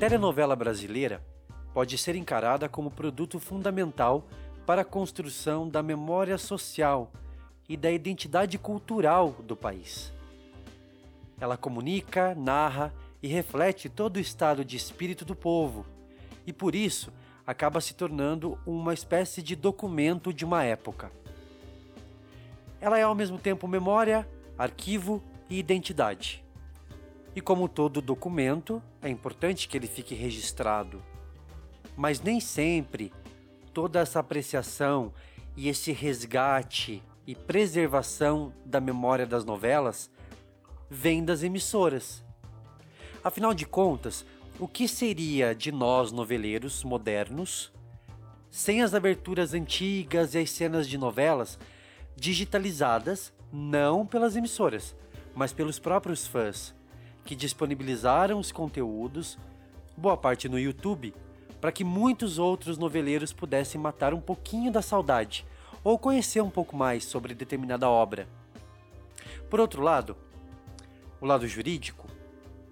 telenovela brasileira pode ser encarada como produto fundamental para a construção da memória social e da identidade cultural do país. Ela comunica, narra e reflete todo o estado de espírito do povo, e por isso acaba se tornando uma espécie de documento de uma época. Ela é ao mesmo tempo memória, arquivo e identidade. E como todo documento, é importante que ele fique registrado. Mas nem sempre toda essa apreciação e esse resgate e preservação da memória das novelas vem das emissoras. Afinal de contas, o que seria de nós noveleiros modernos sem as aberturas antigas e as cenas de novelas digitalizadas não pelas emissoras, mas pelos próprios fãs, que disponibilizaram os conteúdos, boa parte no YouTube, para que muitos outros noveleiros pudessem matar um pouquinho da saudade ou conhecer um pouco mais sobre determinada obra. Por outro lado, o lado jurídico,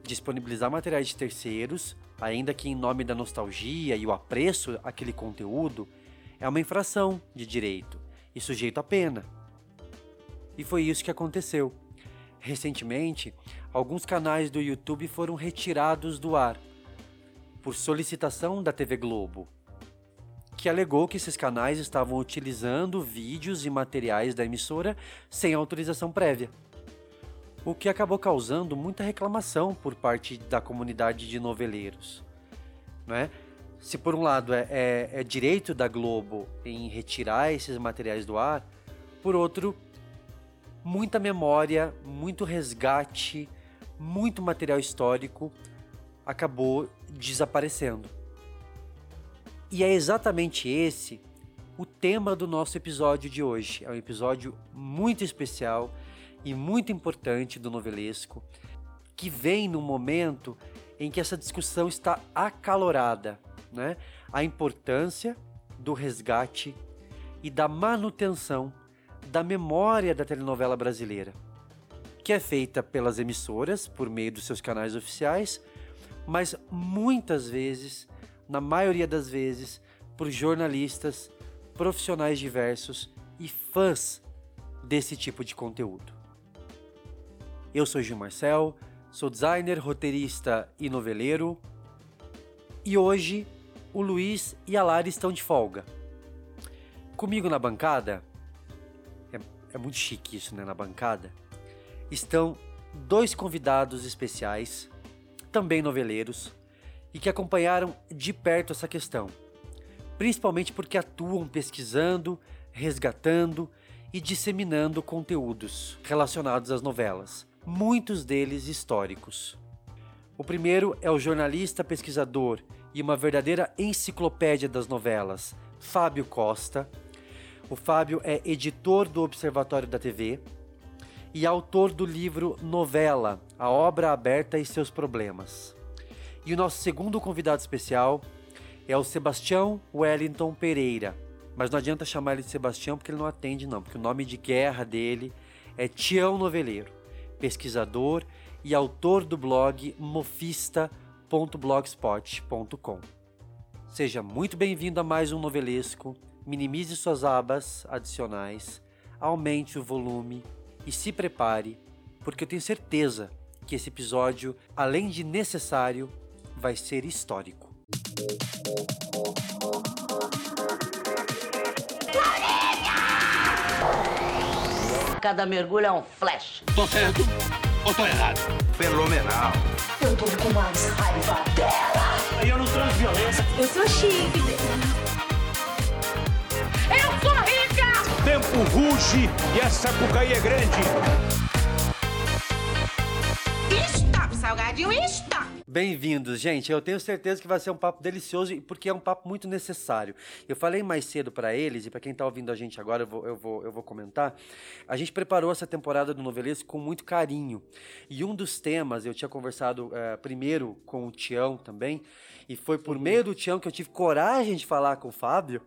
disponibilizar materiais de terceiros, ainda que em nome da nostalgia e o apreço àquele conteúdo, é uma infração de direito e sujeito a pena. E foi isso que aconteceu. Recentemente, alguns canais do YouTube foram retirados do ar por solicitação da TV Globo, que alegou que esses canais estavam utilizando vídeos e materiais da emissora sem autorização prévia. O que acabou causando muita reclamação por parte da comunidade de noveleiros. Né? Se por um lado é, é, é direito da Globo em retirar esses materiais do ar, por outro, muita memória, muito resgate, muito material histórico acabou desaparecendo. E é exatamente esse o tema do nosso episódio de hoje. É um episódio muito especial e muito importante do novelesco, que vem no momento em que essa discussão está acalorada, né? A importância do resgate e da manutenção da memória da telenovela brasileira, que é feita pelas emissoras por meio dos seus canais oficiais, mas muitas vezes, na maioria das vezes, por jornalistas, profissionais diversos e fãs desse tipo de conteúdo. Eu sou Gil Marcel, sou designer, roteirista e noveleiro. E hoje o Luiz e a Lara estão de folga. Comigo na bancada é muito chique isso, né, na bancada, estão dois convidados especiais, também noveleiros, e que acompanharam de perto essa questão, principalmente porque atuam pesquisando, resgatando e disseminando conteúdos relacionados às novelas, muitos deles históricos. O primeiro é o jornalista pesquisador e uma verdadeira enciclopédia das novelas, Fábio Costa, o Fábio é editor do Observatório da TV e autor do livro Novela, a obra aberta e seus problemas. E o nosso segundo convidado especial é o Sebastião Wellington Pereira. Mas não adianta chamar ele de Sebastião porque ele não atende não, porque o nome de guerra dele é Tião Noveleiro, pesquisador e autor do blog mofista.blogspot.com. Seja muito bem-vindo a mais um novelesco minimize suas abas adicionais, aumente o volume e se prepare, porque eu tenho certeza que esse episódio, além de necessário, vai ser histórico. Cada mergulho é um flash. Tô certo ou tô errado? Fenomenal. Eu tô com mais raiva dela. Eu não transo violência. Eu sou chique. Tempo ruge e essa cucaí é grande. Stop, salgadinho, stop! Bem-vindos, gente. Eu tenho certeza que vai ser um papo delicioso porque é um papo muito necessário. Eu falei mais cedo para eles e para quem tá ouvindo a gente agora, eu vou, eu, vou, eu vou comentar. A gente preparou essa temporada do Novelesco com muito carinho. E um dos temas, eu tinha conversado é, primeiro com o Tião também, e foi por meio do Tião que eu tive coragem de falar com o Fábio,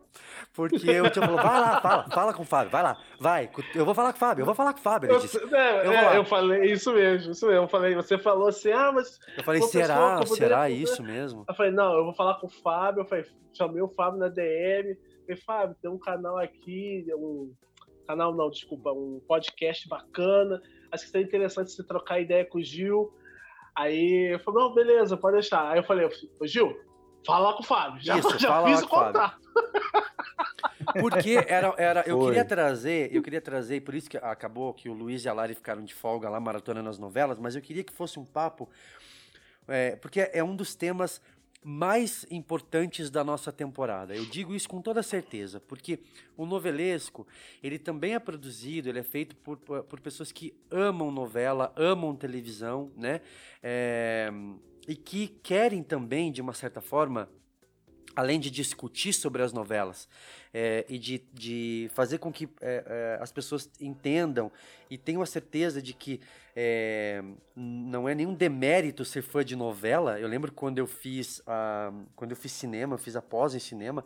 porque o Tião falou: vai lá, fala, fala com o Fábio, vai lá, vai. Eu vou falar com o Fábio, eu vou falar com o Fábio. Eu, disse, é, eu, é, eu falei isso mesmo, isso mesmo. Eu falei, você falou assim, ah, mas. Eu falei, Uma pessoa será? eu Será fazer- isso mesmo? Eu falei, não, eu vou falar com o Fábio. Eu falei, chamei o Fábio na DM. Falei, Fábio, tem um canal aqui, um. Canal não, desculpa, um podcast bacana. Acho que seria interessante você trocar ideia com o Gil. Aí eu falei, não, beleza, pode deixar. Aí eu falei, ô Gil, fala com o Fábio. Já, Isso, já fala fiz lá o com o Fábio. contato. Porque era, era, eu Foi. queria trazer, eu queria trazer, por isso que acabou que o Luiz e a Lari ficaram de folga lá maratonando as novelas, mas eu queria que fosse um papo, é, porque é um dos temas mais importantes da nossa temporada. Eu digo isso com toda certeza, porque o novelesco, ele também é produzido, ele é feito por, por, pessoas que amam novela, amam televisão, né? É, e que querem também, de uma certa forma, além de discutir sobre as novelas é, e de, de fazer com que é, é, as pessoas entendam e tenham a certeza de que é, não é nenhum demérito ser fã de novela. Eu lembro quando eu fiz a, quando eu fiz cinema, eu fiz a pós em cinema,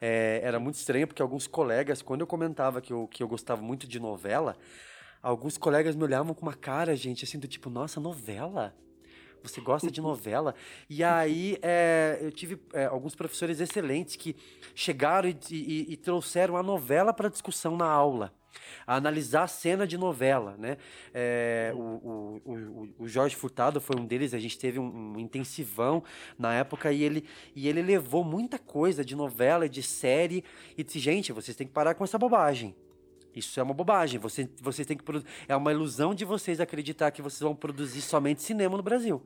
é, era muito estranho porque alguns colegas, quando eu comentava que eu, que eu gostava muito de novela, alguns colegas me olhavam com uma cara, gente, assim, do tipo, nossa, novela? Você gosta de novela? E aí é, eu tive é, alguns professores excelentes que chegaram e, e- e trouxeram a novela para discussão na aula. A analisar a cena de novela, né? É, o, o, o, Jorge Furtado foi um deles, a gente teve um, um intensivão na época e ele, e ele levou muita coisa de novela de série e disse, gente, vocês têm que parar com essa bobagem. Isso é uma bobagem. Você, vocês têm que é uma ilusão de vocês acreditar que vocês vão produzir somente cinema no Brasil.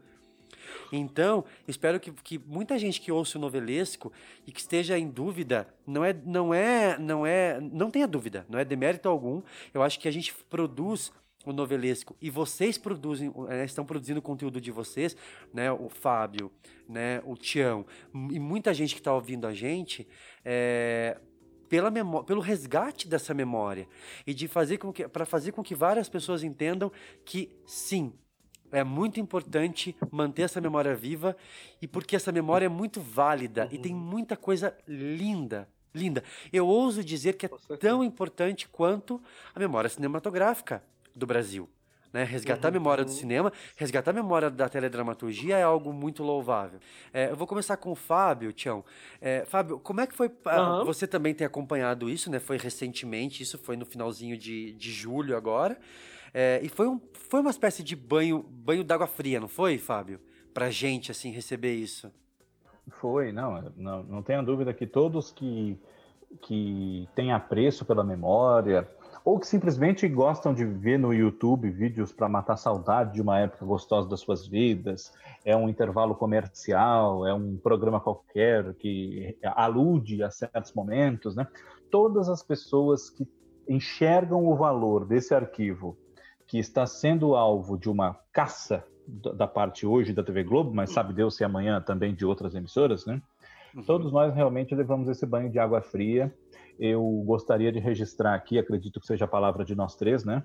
Então, espero que, que muita gente que ouça o novelesco e que esteja em dúvida, não é, não é, não é, não tenha dúvida, não é demérito algum. Eu acho que a gente produz o novelesco e vocês produzem, eh, estão produzindo o conteúdo de vocês, né? O Fábio, né? O Tião e muita gente que está ouvindo a gente, é, pela pelo resgate dessa memória e de fazer com que para fazer com que várias pessoas entendam que sim é muito importante manter essa memória viva e porque essa memória é muito válida e tem muita coisa linda linda. Eu ouso dizer que é tão importante quanto a memória cinematográfica do Brasil né? Resgatar a memória do cinema, resgatar a memória da teledramaturgia é algo muito louvável. É, eu vou começar com o Fábio, Tião. É, Fábio, como é que foi? Aham. Você também tem acompanhado isso, né? Foi recentemente, isso foi no finalzinho de, de julho agora. É, e foi, um, foi uma espécie de banho, banho d'água fria, não foi, Fábio? Pra gente, assim, receber isso. Foi, não, não, não tenha dúvida que todos que, que têm apreço pela memória, ou que simplesmente gostam de ver no YouTube vídeos para matar saudade de uma época gostosa das suas vidas, é um intervalo comercial, é um programa qualquer que alude a certos momentos, né? Todas as pessoas que enxergam o valor desse arquivo que está sendo alvo de uma caça da parte hoje da TV Globo, mas sabe Deus se amanhã também de outras emissoras, né? Todos nós realmente levamos esse banho de água fria. Eu gostaria de registrar aqui, acredito que seja a palavra de nós três, né?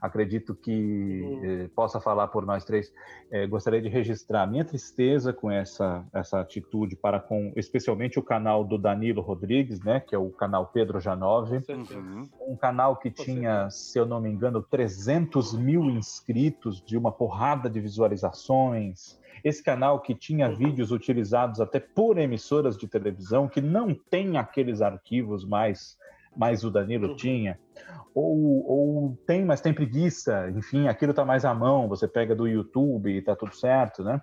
Acredito que Uhum. eh, possa falar por nós três. Eh, gostaria de registrar a minha tristeza com essa, essa atitude para com, especialmente o canal do Danilo Rodrigues, né? Que é o canal Pedro Janove certeza. Uhum. um canal que Com tinha, se eu não me engano, 300 mil inscritos, de uma porrada de visualizações. Esse canal que tinha Uhum. vídeos utilizados até por emissoras de televisão, que não tem aqueles arquivos mais, mais o Danilo Uhum. tinha. Ou, ou tem, mas tem preguiça. Enfim, aquilo está mais à mão. Você pega do YouTube e está tudo certo, né?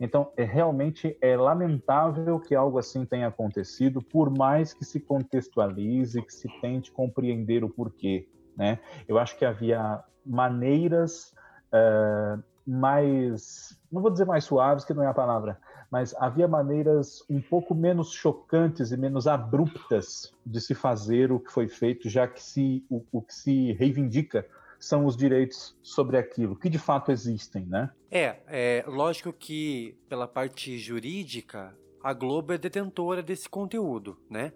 Então, é realmente é lamentável que algo assim tenha acontecido, por mais que se contextualize, que se tente compreender o porquê, né? Eu acho que havia maneiras eh, mais, não vou dizer mais suaves, que não é a palavra, mas havia maneiras um pouco menos chocantes e menos abruptas de se fazer o que foi feito, já que se, o, o que se reivindica são os direitos sobre aquilo, que de fato existem, né? É, é lógico que pela parte jurídica, a Globo é detentora desse conteúdo, né?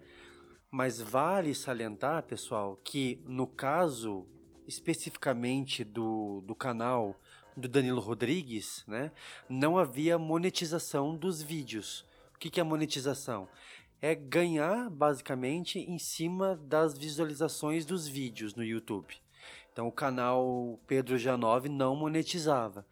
Mas vale salientar, pessoal, que no caso especificamente do, do canal do Danilo Rodrigues, né, não havia monetização dos vídeos. O que, que é monetização? É ganhar basicamente em cima das visualizações dos vídeos no YouTube. Então o canal Pedro Janove não monetizava.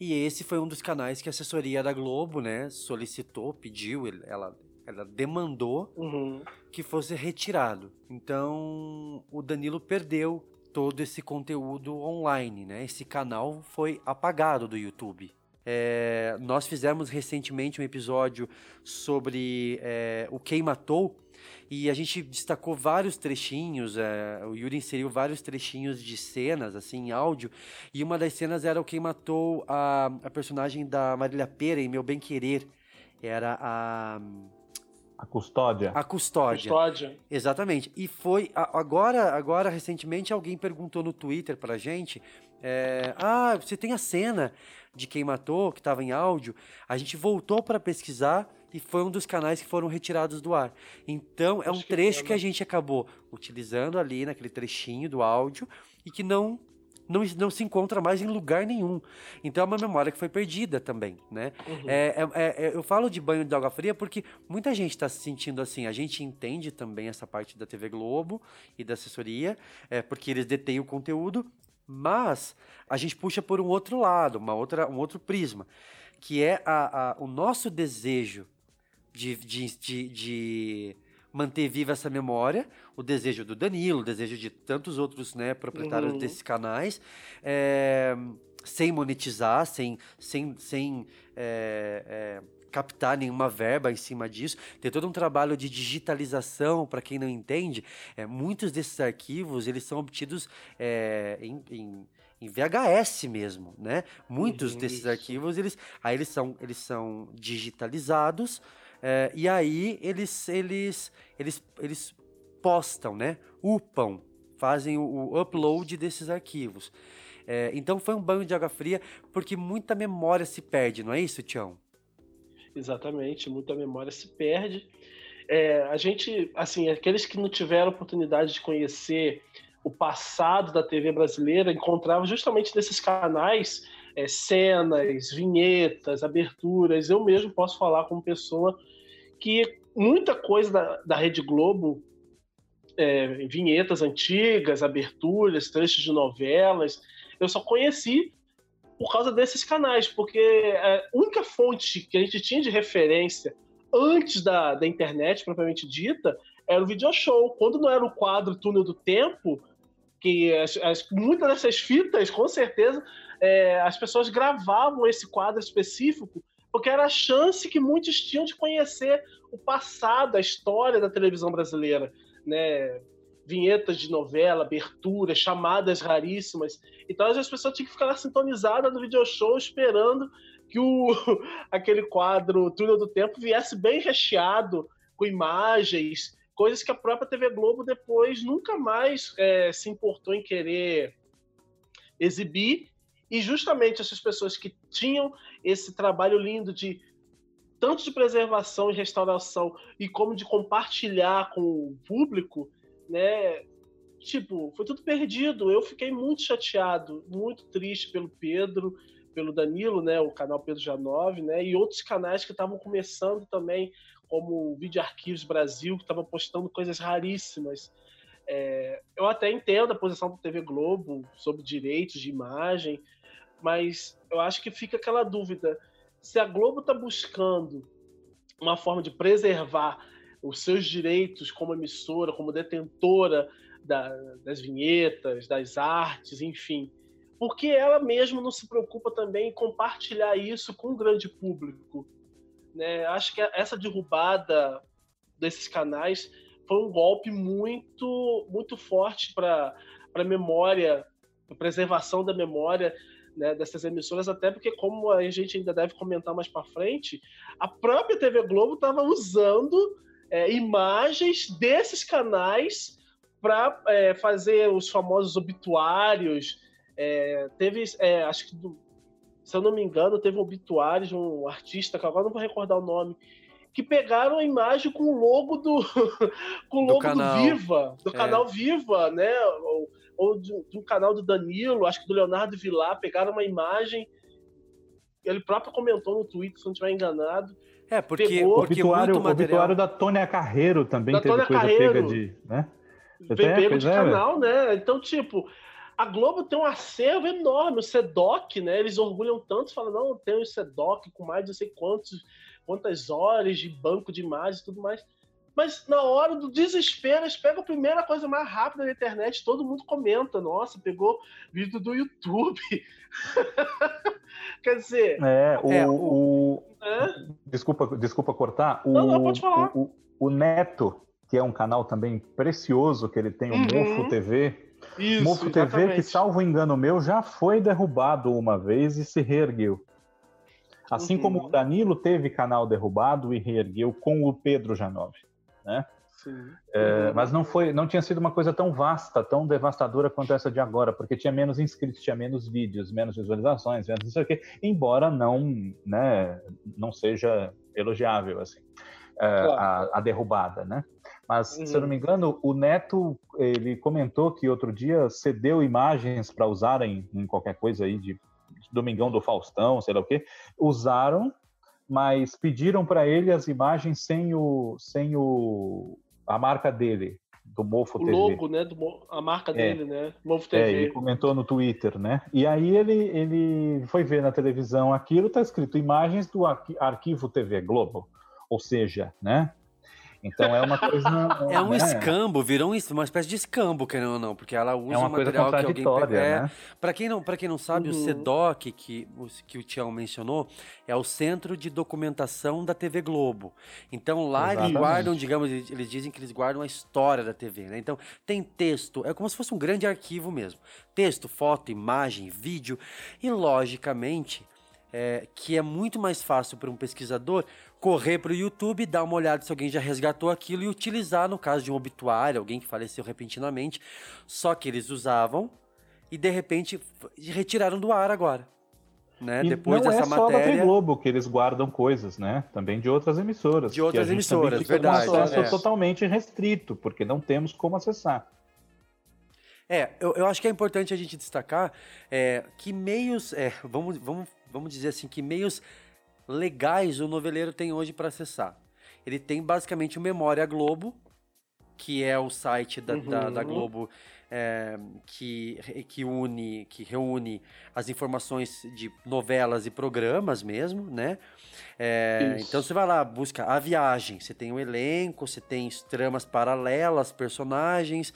E esse foi um dos canais que a assessoria da Globo, né, solicitou, pediu, ela, ela demandou Uhum. que fosse retirado. Então, o Danilo perdeu todo esse conteúdo online, né? Esse canal foi apagado do YouTube. É, nós fizemos recentemente um episódio sobre é, o Quem Matou e a gente destacou vários trechinhos. é, o Yuri inseriu vários trechinhos de cenas, assim, em áudio. E uma das cenas era o Quem Matou a, a personagem da Marília Pera em Meu Bem Querer. Era a, A custódia. a Custódia. Custódia. Exatamente. E foi agora, agora recentemente alguém perguntou no Twitter pra gente, é, ah, você tem a cena de quem matou que estava em áudio? A gente voltou para pesquisar e foi um dos canais que foram retirados do ar. Então é um Acho que trecho pena. que a gente acabou utilizando ali naquele trechinho do áudio e que não não, não se encontra mais em lugar nenhum. Então é uma memória que foi perdida também, né? Uhum. É, é- é- eu falo de banho de água fria porque muita gente está se sentindo assim. A gente entende também essa parte da TV Globo e da assessoria, é, porque eles detêm o conteúdo, mas a gente puxa por um outro lado, uma outra, um outro prisma, que é a- a- o nosso desejo de, de, de, de manter viva essa memória, o desejo do Danilo, o desejo de tantos outros né, proprietários Uhum. desses canais, é, sem monetizar, sem, sem, sem é, é, captar nenhuma verba em cima disso. Tem todo um trabalho de digitalização, para quem não entende. É, muitos desses arquivos eles são obtidos é, em, em- em VHS mesmo, né? Muitos Uhum, desses isso. arquivos eles, aí eles são, eles são digitalizados é, e aí eles, eles, eles, eles postam, né? Upam, fazem o, o upload desses arquivos. É, então foi um banho de água fria porque muita memória se perde, não é isso, Tião? Exatamente, muita memória se perde. É, a gente, assim, aqueles que não tiveram oportunidade de conhecer o passado da TV brasileira encontravam justamente nesses canais é, cenas, vinhetas, aberturas. Eu mesmo posso falar como pessoa que muita coisa da, da Rede Globo, é, vinhetas antigas, aberturas, trechos de novelas, eu só conheci por causa desses canais, porque a única fonte que a gente tinha de referência antes da, da internet propriamente dita era o video show. Quando não era o quadro Túnel do Tempo, que as, as- muitas dessas fitas, com certeza, é, as pessoas gravavam esse quadro específico, porque era a chance que muitos tinham de conhecer o passado, a história da televisão brasileira, né? Vinhetas de novela, aberturas, chamadas raríssimas. Então as pessoas tinham que ficar sintonizadas no video show esperando que o, aquele quadro Túnel do Tempo viesse bem recheado com imagens, coisas que a própria TV Globo depois nunca mais é, se importou em querer exibir. E justamente essas pessoas que tinham esse trabalho lindo de tanto de preservação e restauração e como de compartilhar com o público, né? Tipo, foi tudo perdido. Eu fiquei muito chateado, muito triste pelo Pedro, pelo Danilo, né? O canal Pedro Janove, né? E outros canais que estavam começando também, como o Vídeo Arquivos Brasil, que estavam postando coisas raríssimas. É, eu até entendo a posição da TV Globo sobre direitos de imagem, mas eu acho que fica aquela dúvida: se a Globo está buscando uma forma de preservar os seus direitos como emissora, como detentora da- das vinhetas, das artes, enfim, por que ela mesma não se preocupa também em compartilhar isso com o grande público? Né? Acho que essa derrubada desses canais foi um golpe muito, muito forte para a memória, a preservação da memória né, dessas emissoras, até porque, como a gente ainda deve comentar mais para frente, a própria TV Globo estava usando é, imagens desses canais para é, fazer os famosos obituários. É, teve, é, acho que, do- se eu não me engano, teve um obituário de um artista, que agora não vou recordar o nome, que pegaram a imagem com o logo do, com o Do logo do, canal. Viva, do É. canal Viva, né? Ou, ou de, de um canal do Danilo, acho que do Leonardo Vilar, pegaram uma imagem. Ele próprio comentou no Twitter, se não estiver enganado. É, porque, Pegou- porque obituário, muito material... obituário da Tônia Carreiro também Da teve Tônia coisa Carreiro. pega de. Né? Pego pois de é, canal, né? Então, tipo, a Globo tem um acervo enorme, o SEDOC, né? Eles orgulham tanto, falam, não, tem o SEDOC com mais de não sei quantos, quantas horas de banco de imagens e tudo mais. Mas na hora do desespero, eles pegam a primeira coisa mais rápida da internet, todo mundo comenta, nossa, pegou vídeo do YouTube. Quer dizer. É, o. É, o- né? Desculpa, desculpa cortar. O, Não, não, pode falar. O, o- o Neto, que é um canal também precioso que ele tem, o Uhum. Mofo TV. Isso, Mofo TV, que, exatamente. salvo engano meu, já foi derrubado uma vez e se reergueu. Assim Uhum. como o Danilo teve canal derrubado e reergueu com o Pedro Janov. Sim. É, Uhum. mas não foi, não tinha sido uma coisa tão vasta, tão devastadora quanto essa de agora, porque tinha menos inscritos, tinha menos vídeos, menos visualizações, menos não sei o quê, embora não, né, não seja elogiável assim é, Claro. a, a derrubada, né? Mas se eu Uhum. não me engano, o Neto ele comentou que outro dia cedeu imagens para usarem em qualquer coisa aí de Domingão do Faustão, sei lá o quê, usaram, mas pediram para ele as imagens sem o sem o a marca dele, do Mofo O TV. logo, né? Do, a marca dele, né? É, TV. ele comentou no Twitter, né? E aí ele, ele foi ver na televisão aquilo, tá escrito imagens do arqui- arquivo TV Globo. Ou seja, né? Então é uma coisa. É um né? escambo, virou um- uma espécie de escambo, querendo ou não, porque ela usa É uma o coisa material que alguém contraditória, é, né? Para quem não, para quem não sabe, o Uhum. CEDOC que o, que o Tião mencionou é o Centro de Documentação da TV Globo. Então lá eles Exatamente. guardam, digamos, eles eles dizem que eles guardam a história da TV, né? Então tem texto, é como se fosse um grande arquivo mesmo. Texto, foto, imagem, vídeo e logicamente é, que é muito mais fácil para um pesquisador correr para o YouTube, dar uma olhada se alguém já resgatou aquilo e utilizar no caso de um obituário, alguém que faleceu repentinamente. Só que eles usavam e de repente retiraram do ar agora. Né? E Depois não dessa é só da matéria. TV Globo que eles guardam coisas, né? Também de outras emissoras. De outras emissoras, verdade, Com acesso é. totalmente restrito, porque não temos como acessar. É, eu, eu acho que é importante a gente destacar é, que meios, é, vamos, vamos, vamos dizer assim, que meios legais o noveleiro tem hoje para acessar. Ele tem basicamente o Memória Globo, que é o site da, da, da Uhum. Globo é, que, que une, que reúne as informações de novelas e programas mesmo, né? É, então você vai lá, busca a viagem, você tem um elenco, você tem tramas paralelas, personagens,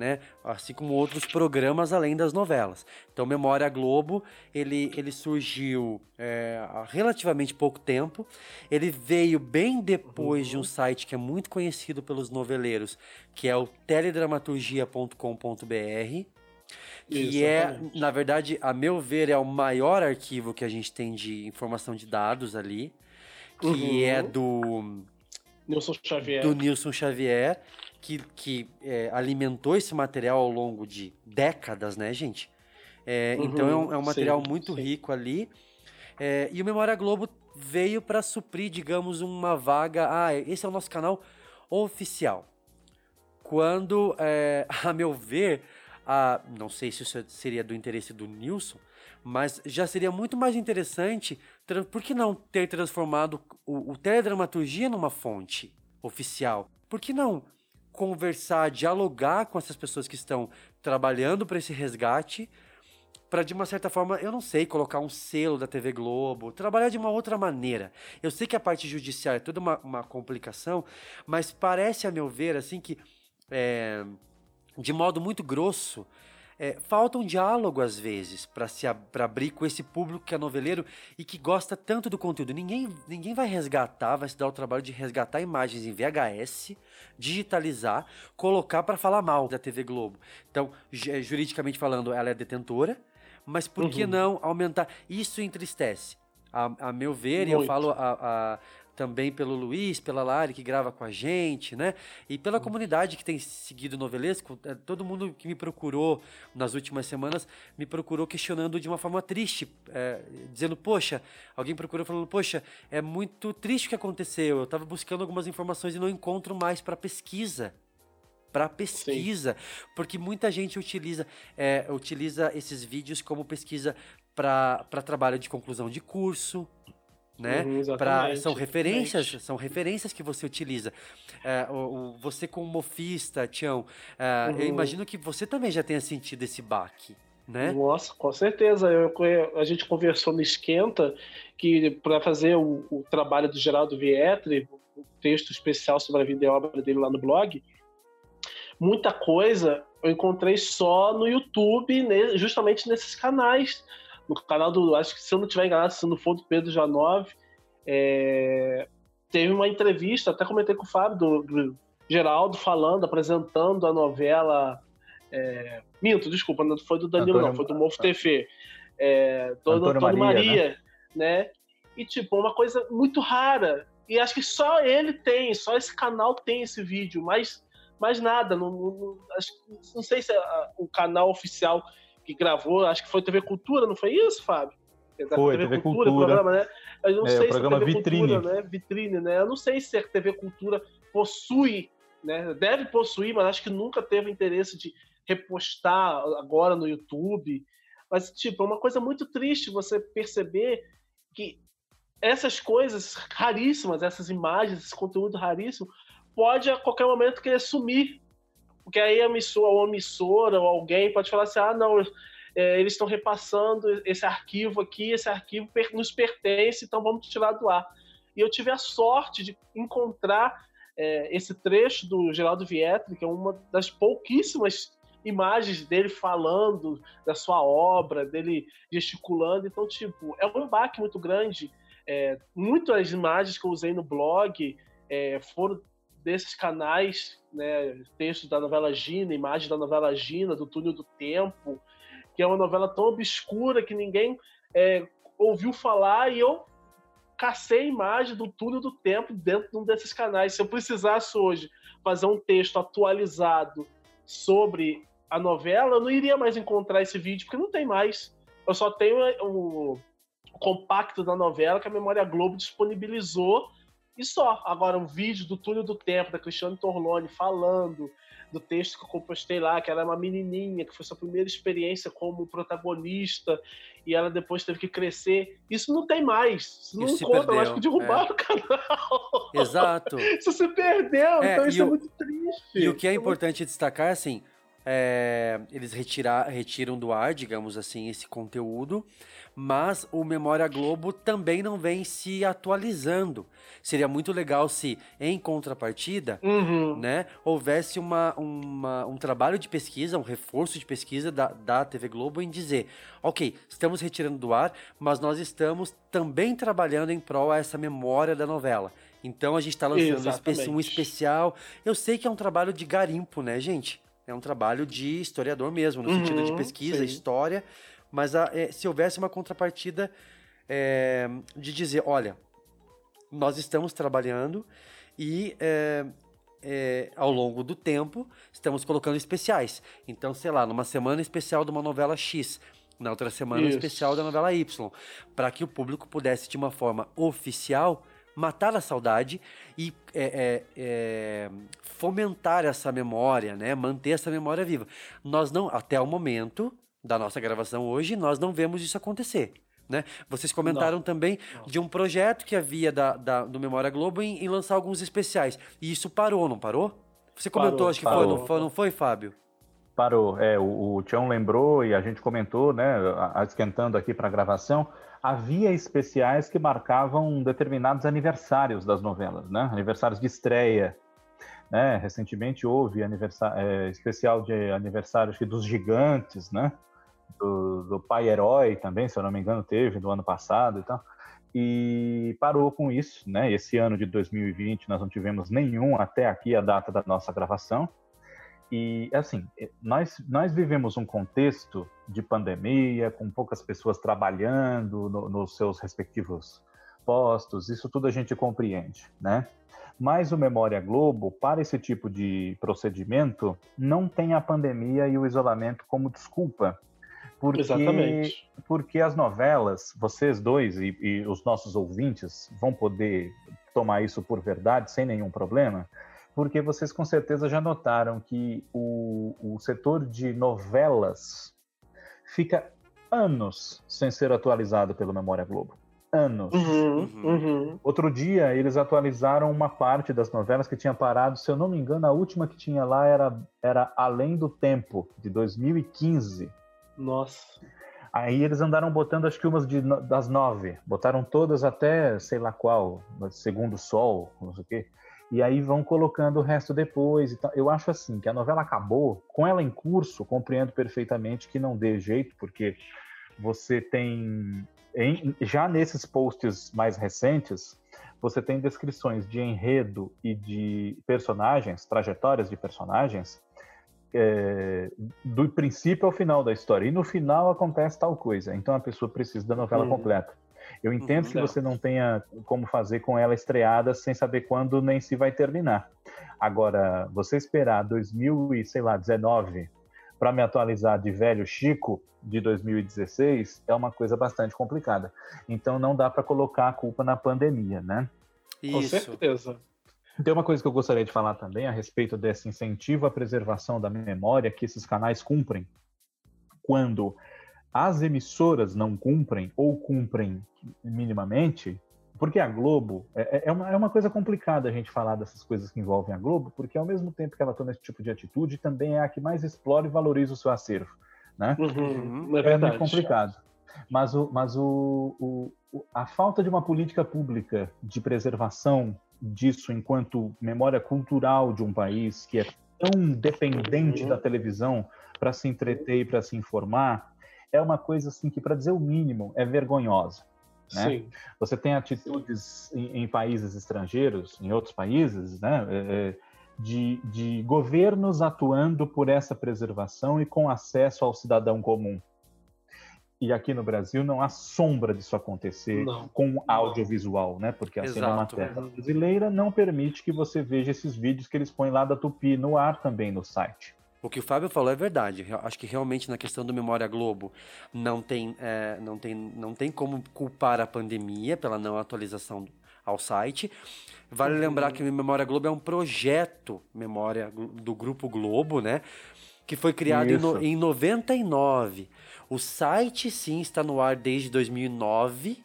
né? Assim como outros programas além das novelas. Então, Memória Globo, ele, ele surgiu é, há relativamente pouco tempo. Ele veio bem depois de um site que é muito conhecido pelos noveleiros, que é o teledramaturgia.com.br. Que é, na verdade, a meu ver, é o maior arquivo que a gente tem de informação de dados ali. Que Uhum. é do Nilson Xavier. do Nilson Xavier, que, que é, alimentou esse material ao longo de décadas, né, gente? É, Uhum, então é um, é um material sim, muito sim. rico ali. É, e o Memória Globo veio para suprir, digamos, uma vaga. Ah, esse é o nosso canal oficial. Quando, é, a meu ver, a, não sei se isso seria do interesse do Nilson, mas já seria muito mais interessante, por que não ter transformado o, o teledramaturgia numa fonte oficial? Por que não conversar, dialogar com essas pessoas que estão trabalhando para esse resgate, para de uma certa forma, eu não sei, colocar um selo da TV Globo, trabalhar de uma outra maneira. Eu sei que a parte judicial é toda uma, uma complicação, mas parece, a meu ver, assim que, é, de modo muito grosso, é, falta um diálogo às vezes para se pra abrir com esse público que é noveleiro e que gosta tanto do conteúdo. Ninguém, ninguém vai resgatar, vai se dar o trabalho de resgatar imagens em VHS, digitalizar, colocar para falar mal da TV Globo. Então, eh, juridicamente falando, ela é detentora, mas por que Uhum. não aumentar? Isso entristece. A, a meu ver, e eu Muito. falo a- a- também pelo Luiz, pela Lari, que grava com a gente, né? E pela Uhum. comunidade que tem seguido o Novelesco, eh, todo mundo que me procurou nas últimas semanas me procurou questionando de uma forma triste, eh, dizendo, poxa, alguém procurou falando, poxa, é muito triste o que aconteceu, eu estava buscando algumas informações e não encontro mais para pesquisa para pesquisa, porque muita gente utiliza, é, utiliza esses vídeos como pesquisa para trabalho de conclusão de curso, né? Uhum, Pra, são referências, exatamente. são referências que você utiliza. É, o, o- você como mofista, Tião, é, eu Uhum. imagino que você também já tenha sentido esse baque. né? Nossa, com certeza. Eu, a gente conversou no Esquenta que para fazer o, o, trabalho do Geraldo Vietri, o texto especial sobre a vida e obra dele lá no blog, muita coisa eu encontrei só no YouTube, justamente nesses canais. No canal do, acho que se eu não estiver enganado, se não for do Pedro Janove, é, teve uma entrevista, até comentei com o Fábio, do, do Geraldo, falando, apresentando a novela. É, minto, desculpa, não foi do Danilo, Antônio, não, foi do Mofo TV. É, do Antônio, Antônio Maria, Maria né? né? E, tipo, uma coisa muito rara. E acho que só ele tem, só esse canal tem esse vídeo, mas mais nada. Não, não, acho, não sei se a, o canal oficial que gravou, acho que foi TV Cultura, não foi isso, Fábio? Foi, TV, TV Cultura, Cultura. programa, né? Eu não é, sei o programa se a TV Vitrine. Cultura, né? Vitrine, né? Eu não sei se a TV Cultura possui, né? Deve possuir, mas acho que nunca teve interesse de repostar agora no YouTube. Mas, tipo, é uma coisa muito triste você perceber que essas coisas raríssimas, essas imagens, esse conteúdo raríssimo, pode a qualquer momento querer sumir. Porque aí a emissora, ou a emissora ou alguém pode falar assim: ah, não, é, eles estão repassando esse arquivo aqui, esse arquivo nos pertence, então vamos tirar do ar. E eu tive a sorte de encontrar é, esse trecho do Geraldo Vietri, que é uma das pouquíssimas imagens dele falando da sua obra, dele gesticulando. Então, tipo, é um baque muito grande. É, muitas imagens que eu usei no blog é, foram desses canais, né, textos da novela Gina, imagens da novela Gina, do Túnel do Tempo, que é uma novela tão obscura que ninguém é, ouviu falar, e eu cacei a imagem do Túnel do Tempo dentro de um desses canais. Se eu precisasse hoje fazer um texto atualizado sobre a novela, eu não iria mais encontrar esse vídeo, porque não tem mais. Eu só tenho o, o compacto da novela que a Memória Globo disponibilizou e só. Agora, um vídeo do Túnel do Tempo, da Cristiane Torlone, falando do texto que eu compostei lá, que ela é uma menininha, que foi sua primeira experiência como protagonista, e ela depois teve que crescer. Isso não tem mais. Isso não isso conta, eu acho que derrubaram é. o canal. Exato. isso se perdeu, é, então isso é muito triste. E o que é, é importante destacar, assim, é, eles retirar, retiram do ar, digamos assim, esse conteúdo, mas o Memória Globo também não vem se atualizando. Seria muito legal se, em contrapartida, uhum. né, houvesse uma, uma, um trabalho de pesquisa, um reforço de pesquisa da, da TV Globo em dizer: ok, estamos retirando do ar, mas nós estamos também trabalhando em prol a essa memória da novela. Então a gente está lançando um, um especial. Eu sei que é um trabalho de garimpo, né, gente? É um trabalho de historiador mesmo, no uhum, sentido de pesquisa, sim. história mas a, é, se houvesse uma contrapartida é, de dizer, olha, nós estamos trabalhando e é, é, ao longo do tempo estamos colocando especiais. Então, sei lá, numa semana especial de uma novela X, na outra semana Isso. especial da novela Y, para que o público pudesse, de uma forma oficial, matar a saudade e é, é, é, fomentar essa memória, né? manter essa memória viva. Nós não, até o momento, da nossa gravação hoje, nós não vemos isso acontecer. Né? Vocês comentaram não, também não. de um projeto que havia da, da do Memória Globo em, em, lançar alguns especiais. E isso parou, não parou? Você comentou, parou, acho que parou. foi, não foi, não foi, Fábio? Parou. É, o, o Tião lembrou e a gente comentou, né, esquentando aqui para a gravação, havia especiais que marcavam determinados aniversários das novelas, né? Aniversários de estreia, né? Recentemente houve aniversário, é, especial de aniversário que dos gigantes, né? do, do Pai Herói também, se eu não me engano, teve no ano passado e tal. E parou com isso, né? Esse ano de 2020 nós não tivemos nenhum até aqui a data da nossa gravação. E assim, nós, nós vivemos um contexto de pandemia, com poucas pessoas trabalhando no, nos seus respectivos postos, isso tudo a gente compreende, né? Mas o Memória Globo, para esse tipo de procedimento, não tem a pandemia e o isolamento como desculpa. Porque, Exatamente. Porque as novelas, vocês dois e, e os nossos ouvintes vão poder tomar isso por verdade sem nenhum problema, porque vocês com certeza já notaram que o, o setor de novelas fica anos sem ser atualizado pelo Memória Globo. Anos. Uhum, uhum. Outro dia, eles atualizaram uma parte das novelas que tinha parado. Se eu não me engano, a última que tinha lá era, era Além do Tempo, de 2015. Nossa. Aí eles andaram botando acho que umas de, das nove. Botaram todas até sei lá qual, segundo sol, não sei o quê. E aí vão colocando o resto depois. e tal. Eu acho assim, que a novela acabou, com ela em curso, compreendo perfeitamente que não dê jeito, porque você tem. em- já nesses posts mais recentes, você tem descrições de enredo e de personagens, trajetórias de personagens, é, do princípio ao final da história. E no final acontece tal coisa. Então a pessoa precisa da novela Uhum. completa. Eu entendo Uhum. que você não tenha como fazer com ela estreada sem saber quando nem se vai terminar. Agora, você esperar 2019 para me atualizar de velho Chico de 2016 é uma coisa bastante complicada. Então não dá para colocar a culpa na pandemia, né? Com Isso. certeza. Tem uma coisa que eu gostaria de falar também a respeito desse incentivo à preservação da memória que esses canais cumprem. Quando as emissoras não cumprem ou cumprem minimamente, porque a Globo é, é uma, é uma coisa complicada a gente falar dessas coisas que envolvem a Globo, porque ao mesmo tempo que ela toma esse tipo de atitude, também é a que mais explora e valoriza o seu acervo, né? Uhum, é É verdade. muito complicado. Mas, o, mas o, o- o- a falta de uma política pública de preservação disso enquanto memória cultural de um país que é tão dependente Uhum. da televisão para se entreter e para se informar é uma coisa assim que, para dizer o mínimo, é vergonhosa. né? Sim. Você tem atitudes em, em países estrangeiros, em outros países, né, é, é, de, de governos atuando por essa preservação e com acesso ao cidadão comum. E aqui no Brasil não há sombra disso acontecer Não. com audiovisual, né? Porque a Exato. Cinemateca brasileira não permite que você veja esses vídeos que eles põem lá da Tupi no ar também no site. O que o Fábio falou é verdade. Eu Acho que realmente na questão do Memória Globo não tem, é, não tem, não tem como culpar a pandemia pela não atualização ao site. Vale lembrar que o Memória Globo é um projeto Memória do Grupo Globo, né? Que foi criado em, no- em 99. O site, sim, está no ar desde 2009.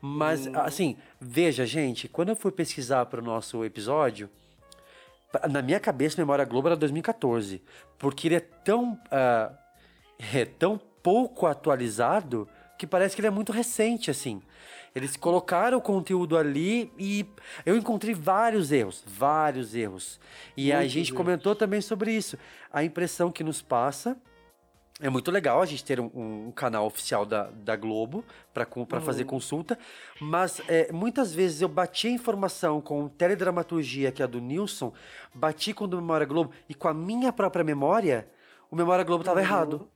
Mas, assim, veja, gente, quando eu fui pesquisar para o nosso episódio, na minha cabeça, Memória Globo era 2014. Porque ele é tão, ah, é tão pouco atualizado que parece que ele é muito recente, assim. Eles colocaram o conteúdo ali e eu encontrei vários erros, vários erros. E a gente erros. comentou também sobre isso. A impressão que nos passa é muito legal a gente ter um, um canal oficial da, da Globo para fazer consulta, mas é, muitas vezes eu bati a informação com teledramaturgia, que é a do Nilson, bati com o do Memória Globo e com a minha própria memória, o Memória Globo estava errado.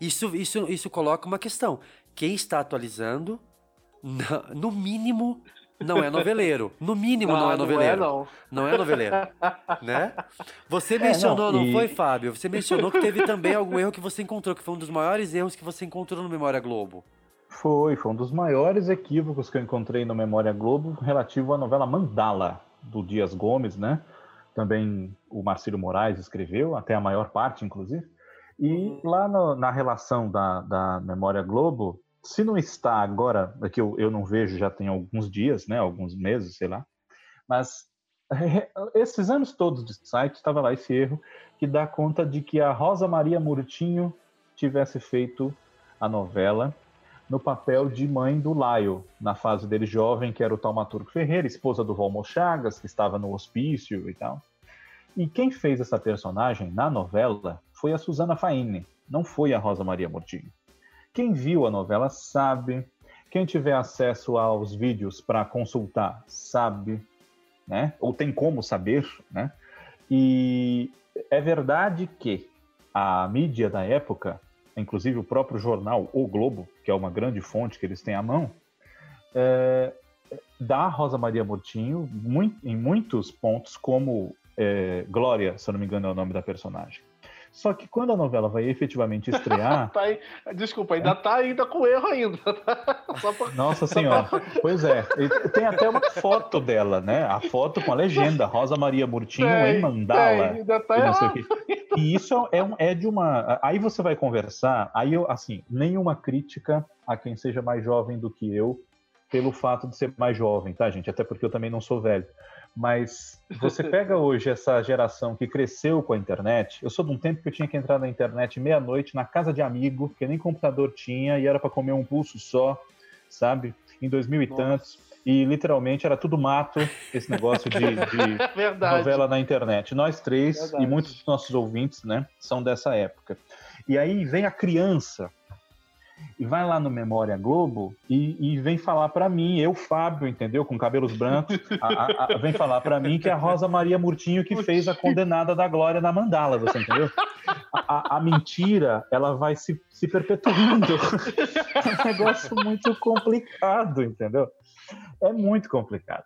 Isso, isso, isso coloca uma questão. Quem está atualizando, no mínimo, não é noveleiro. No mínimo, não, Ah, é noveleiro. não. Não é noveleiro, né? Você mencionou, não, não, e- foi, Fábio? Você mencionou que teve também algum erro que você encontrou, que foi um dos maiores erros que você encontrou no Memória Globo. Foi, foi um dos maiores equívocos que eu encontrei no Memória Globo relativo à novela Mandala, do Dias Gomes, né? Também o Marcílio Moraes escreveu, até a maior parte, inclusive. E lá no- na relação da, da Memória Globo, se não está agora, é que eu, eu não vejo já tem alguns dias, né? Alguns meses, sei lá. Mas esses anos todos de site estava lá esse erro que dá conta de que a Rosa Maria Murtinho tivesse feito a novela no papel de mãe do Laio, na fase dele jovem, que era o Taumaturgo Ferreira, esposa do Valmor Chagas, que estava no hospício e tal. E quem fez essa personagem na novela foi a Suzana Faine, não foi a Rosa Maria Murtinho. Quem viu a novela sabe, quem tiver acesso aos vídeos para consultar sabe, né? Ou tem como saber, né? E é verdade que a mídia da época, inclusive o próprio jornal O Globo, que é uma grande fonte que eles têm à mão, é, dá a Rosa Maria Murtinho mui- em muitos pontos como é, Glória, se eu não me engano é o nome da personagem. Só que quando a novela vai efetivamente estrear, Tá aí, desculpa, ainda tá ainda com erro ainda. Só pra... Nossa senhora, pois é. Tem até uma foto dela, né? A foto com a legenda Rosa Maria Murtinho Tem, em Mandala. tem, ainda tá e não sei o quê. E isso é, um- é de uma. Aí você vai conversar, aí eu, assim, nenhuma crítica a quem seja mais jovem do que eu pelo fato de ser mais jovem, tá, gente? Até porque eu também não sou velho. Mas você pega hoje essa geração que cresceu com a internet. Eu sou de um tempo que eu tinha que entrar na internet meia-noite na casa de amigo, que nem computador tinha e era para comer um pulso só, sabe? Em 2000 e Nossa. tantos. E literalmente era tudo mato esse negócio de, de novela na internet. Nós três Verdade. e muitos dos nossos ouvintes, né, são dessa época. E aí vem a criança e vai lá no Memória Globo e, e vem falar pra mim, eu, Fábio, entendeu? Com cabelos brancos, a- a- vem falar pra mim que é a Rosa Maria Murtinho que fez a condenada da Glória na mandala, você entendeu? A, a- mentira, ela vai se, se perpetuando. É um negócio muito complicado, entendeu? É muito complicado.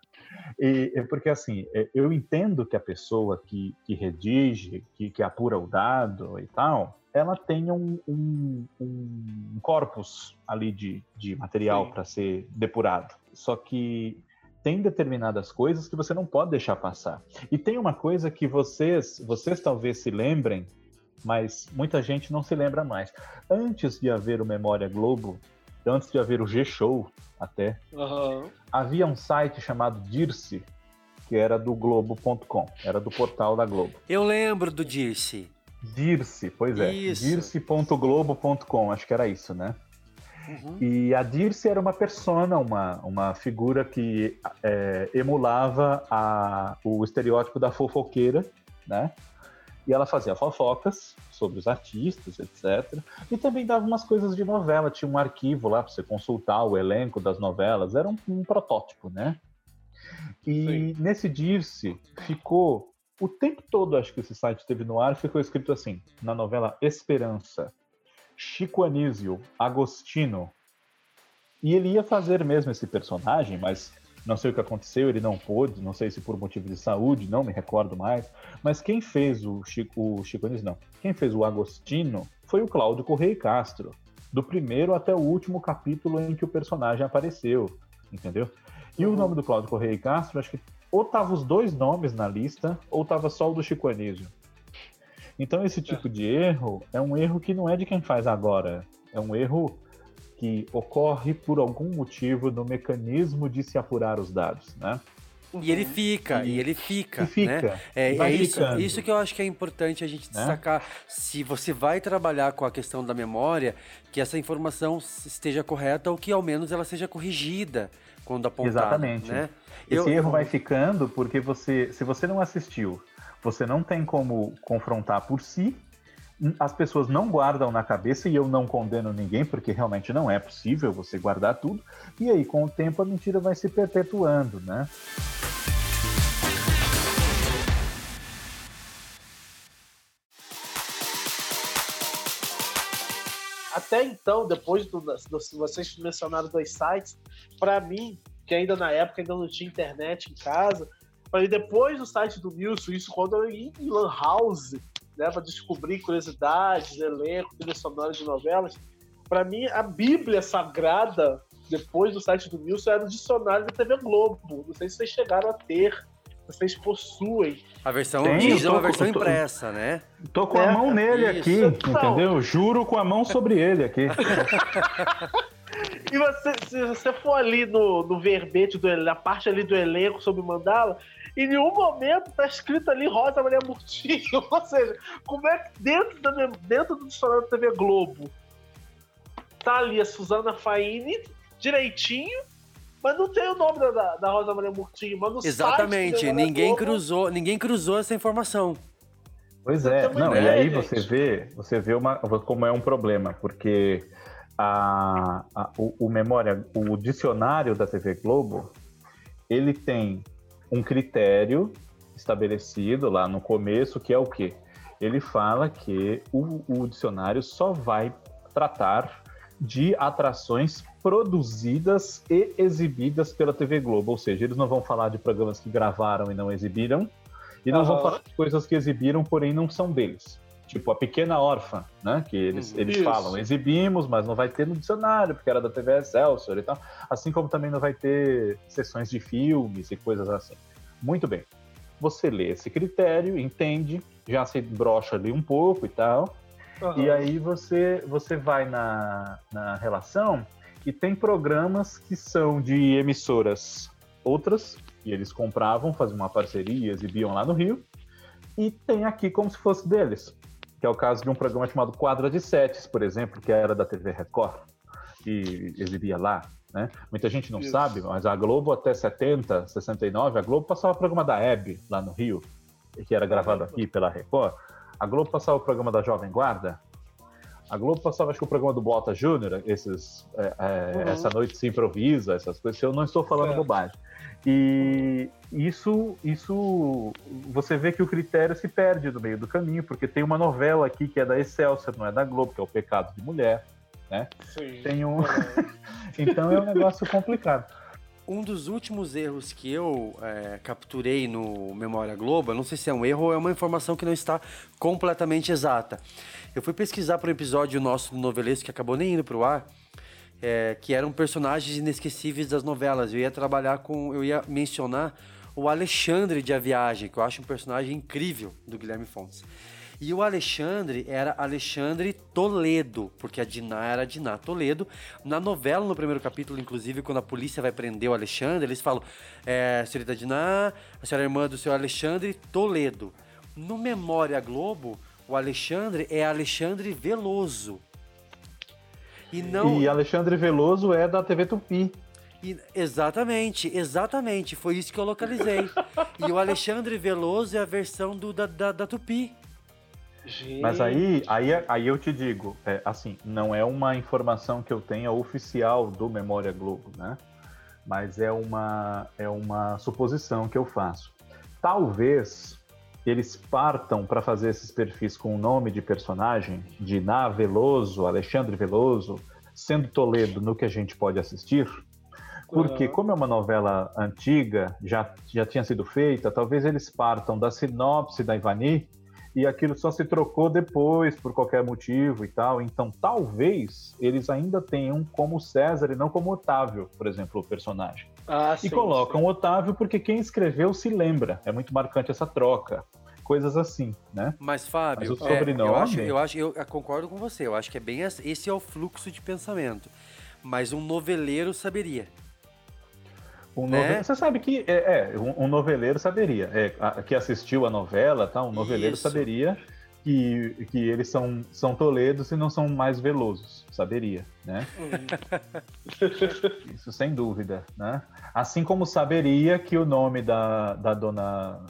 E, porque, assim, é, eu entendo que a pessoa que, que redige, que, que apura o dado e tal, ela tenha um, um, um corpus ali de, de material para ser depurado. Só que tem determinadas coisas que você não pode deixar passar. E tem uma coisa que vocês, vocês talvez se lembrem, mas muita gente não se lembra mais. Antes de haver o Memória Globo, antes de haver o G-Show até, Aham. havia um site chamado Dirce, que era do Globo.com, era do portal da Globo. Eu lembro do Dirce. Dirce, pois é, dirce.globo.com, acho que era isso, né? Uhum. E a Dirce era uma persona, uma, uma figura que é, emulava a, o estereótipo da fofoqueira, né? E ela fazia fofocas sobre os artistas, etc. E também dava umas coisas de novela, tinha um arquivo lá para você consultar o elenco das novelas, era um, um protótipo, né? E nesse Dirce ficou o tempo todo, acho que esse site esteve no ar, ficou escrito assim, na novela Esperança, Chico Anísio, Agostino. E ele ia fazer mesmo esse personagem, mas não sei o que aconteceu, ele não pôde, não sei se por motivo de saúde, não me recordo mais. Mas quem fez o Chico, o Chico Anísio, não. Quem fez o Agostino foi o Cláudio Correia Castro, do primeiro até o último capítulo em que o personagem apareceu, entendeu? E o nome do Cláudio Correia Castro, acho que ou tava os dois nomes na lista, ou tava só o do Chico Anísio. Então esse tipo de erro é um erro que não é de quem faz agora, é um erro que ocorre por algum motivo no mecanismo de se apurar os dados, né? E ele fica, e, E- ele fica, E fica. né? É, é isso, isso que eu acho que é importante a gente Né? destacar. Se você vai trabalhar com a questão da memória, que essa informação esteja correta ou que ao menos ela seja corrigida quando apontada. Exatamente. Né? Esse Eu- erro vai ficando porque você, se você não assistiu, você não tem como confrontar por si. As pessoas não guardam na cabeça e eu não condeno ninguém, porque realmente não é possível você guardar tudo. E aí, com o tempo, a mentira vai se perpetuando, né? Até então, depois do, do- vocês mencionaram dois sites, pra mim, que ainda na época ainda não tinha internet em casa, mim, depois do site do Nilson, isso quando eu ia em Lan House, né, pra descobrir curiosidades, elenco, trilha sonora de novelas, pra mim a Bíblia Sagrada, depois do site do Nilson, era o dicionário da TV Globo. Não sei se vocês chegaram a ter, vocês possuem. A versão diz é uma versão tô- impressa, né? Tô com a É, mão nele isso. aqui, Não. entendeu? Juro com a mão sobre ele aqui. E você, se você for ali no, no verbete, do, na parte ali do elenco sobre mandala, em nenhum momento tá escrito ali Rosa Maria Murtinho. Ou seja, como é que dentro, da, dentro do dicionário da TV Globo tá ali a Suzana Faini direitinho, mas não tem o nome da, da, Rosa Maria Murtinho. Mas no site Exatamente. da Ninguém Globo- cruzou, ninguém cruzou essa informação. Pois é, uma não, e ideia, aí gente? você vê, você vê uma, como é um problema, porque a, a- o, o memória, o dicionário da TV Globo, ele tem um critério estabelecido lá no começo, que é o quê? Ele fala que o, o dicionário só vai tratar de atrações produzidas e exibidas pela TV Globo, ou seja, eles não vão falar de programas que gravaram e não exibiram, e não vão Aham. falar de coisas que exibiram, porém não são deles. Tipo a Pequena Órfã, né? Que eles, Uhum. eles falam, exibimos, mas não vai ter no dicionário, porque era da TV Excelsior e tal. Assim como também não vai ter sessões de filmes e coisas assim. Muito bem. Você lê esse critério, entende, já se brocha ali um pouco e tal. Aham. E aí você, você vai na, na relação E tem programas que são de emissoras outras, e eles compravam, faziam uma parceria, exibiam lá no Rio, e tem aqui como se fosse deles, que é o caso de um programa chamado Quadra de Setes, por exemplo, que era da TV Record, e exibia lá. Né? Muita gente não Isso. sabe, mas a Globo até 70, 69, a Globo passava o programa da Hebe lá no Rio, que era gravado aqui pela Record. A Globo passava o programa da Jovem Guarda. A Globo passava, acho que o programa do Bota Júnior, esses, é, é, Uhum. essa noite se improvisa, essas coisas, eu não estou falando bobagem. E isso, isso, você vê que o critério se perde no meio do caminho, porque tem uma novela aqui que é da Excelsior, não é da Globo, que é o Pecado de Mulher. Sim. Tem um... então é um negócio complicado. Um dos últimos erros que eu é, capturei no Memória Globo, não sei se é um erro ou é uma informação que não está completamente exata. Eu fui pesquisar para um episódio nosso do Novelesco que acabou nem indo para o ar, é, que eram personagens inesquecíveis das novelas. Eu ia trabalhar com, eu ia mencionar o Alexandre de A Viagem, que eu acho um personagem incrível do Guilherme Fontes. E o Alexandre era Alexandre Toledo, porque a Diná era Diná Toledo. Na novela, no primeiro capítulo, inclusive, quando a polícia vai prender o Alexandre, eles falam: é, senhorita Diná, a senhora é irmã do senhor Alexandre Toledo. No Memória Globo, o Alexandre é Alexandre Veloso. E não. E Alexandre Veloso é da TV Tupi. E- exatamente, exatamente. Foi isso que eu localizei. e o Alexandre Veloso é a versão do, da, da, da Tupi. Gente, Mas aí, aí, aí eu te digo, é, assim, não é uma informação que eu tenha oficial do Memória Globo, né? Mas é uma, é uma suposição que eu faço. Talvez eles partam para fazer esses perfis com o nome de personagem, de Ná Veloso, Alexandre Veloso, sendo Toledo no que a gente pode assistir, porque como é uma novela antiga, já, já tinha sido feita, talvez eles partam da sinopse da Ivani e aquilo só se trocou depois por qualquer motivo e tal. Então, talvez eles ainda tenham como César e não como Otávio, por exemplo, o personagem. Ah, E sim, colocam sim. Otávio porque quem escreveu se lembra. É muito marcante essa troca. Coisas assim, né? Mas, Fábio, Mas o é, sobrenome- eu, acho, eu acho, eu concordo com você. Eu acho que é bem esse esse é o fluxo de pensamento. Mas um noveleiro saberia. Um Né? nove- Você sabe que é, é, um, um noveleiro saberia. É, a- que assistiu a novela, tá? um noveleiro Isso. saberia que, que eles são, são Toledos e não são mais Velosos. Saberia, né? Isso sem dúvida, né? Assim como saberia que o nome da, da dona,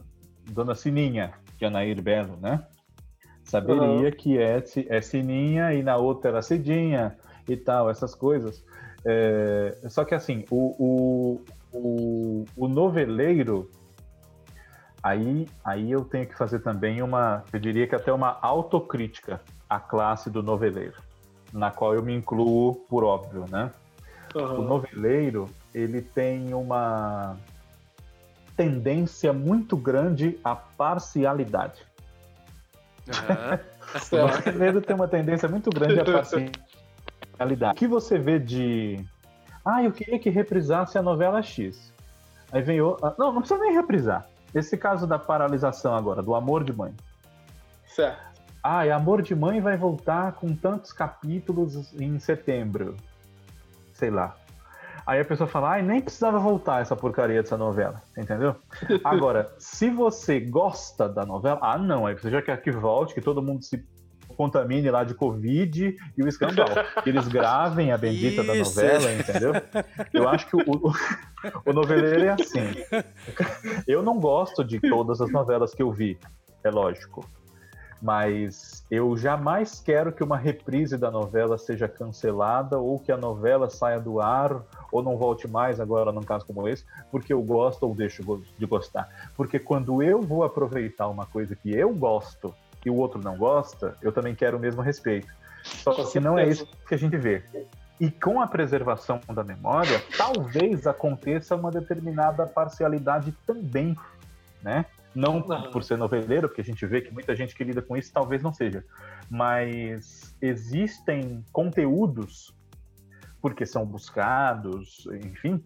dona Sininha, que é Nair Belo, né? Saberia que é, é Sininha e na outra era Cidinha e tal, essas coisas. É, só que assim, o, o, o, o noveleiro, aí, aí eu tenho que fazer também uma, eu diria que até uma autocrítica à classe do noveleiro, na qual eu me incluo por óbvio, né? O Aham. noveleiro, ele tem uma tendência muito grande à parcialidade. Aham. O noveleiro tem uma tendência muito grande à parcialidade. O que você vê de... Ah, eu queria que reprisasse a novela X. Aí vem o... ah, Não, não precisa nem reprisar. Esse caso da paralisação agora, do Amor de Mãe. Certo. Ah, e Amor de Mãe vai voltar com tantos capítulos em setembro. Sei lá. Aí a pessoa fala, ai, nem precisava voltar essa porcaria dessa novela, entendeu? Agora, se você gosta da novela, ah, não, aí você já quer que volte, que todo mundo se contamine lá de Covid e o escambau. Que eles gravem a bendita da Isso. novela, entendeu? Eu acho que o, o, o noveleiro é assim. Eu não gosto de todas as novelas que eu vi, é lógico. Mas eu jamais quero que uma reprise da novela seja cancelada ou que a novela saia do ar ou não volte mais agora num caso como esse, porque eu gosto ou deixo de gostar. Porque quando eu vou aproveitar uma coisa que eu gosto e o outro não gosta, eu também quero o mesmo respeito. Só Com que não é certeza. isso que a gente vê. E com a preservação da memória, talvez aconteça uma determinada parcialidade também, né? Não Aham. por ser noveleiro, porque a gente vê que muita gente que lida com isso talvez não seja. Mas existem conteúdos, porque são buscados, enfim,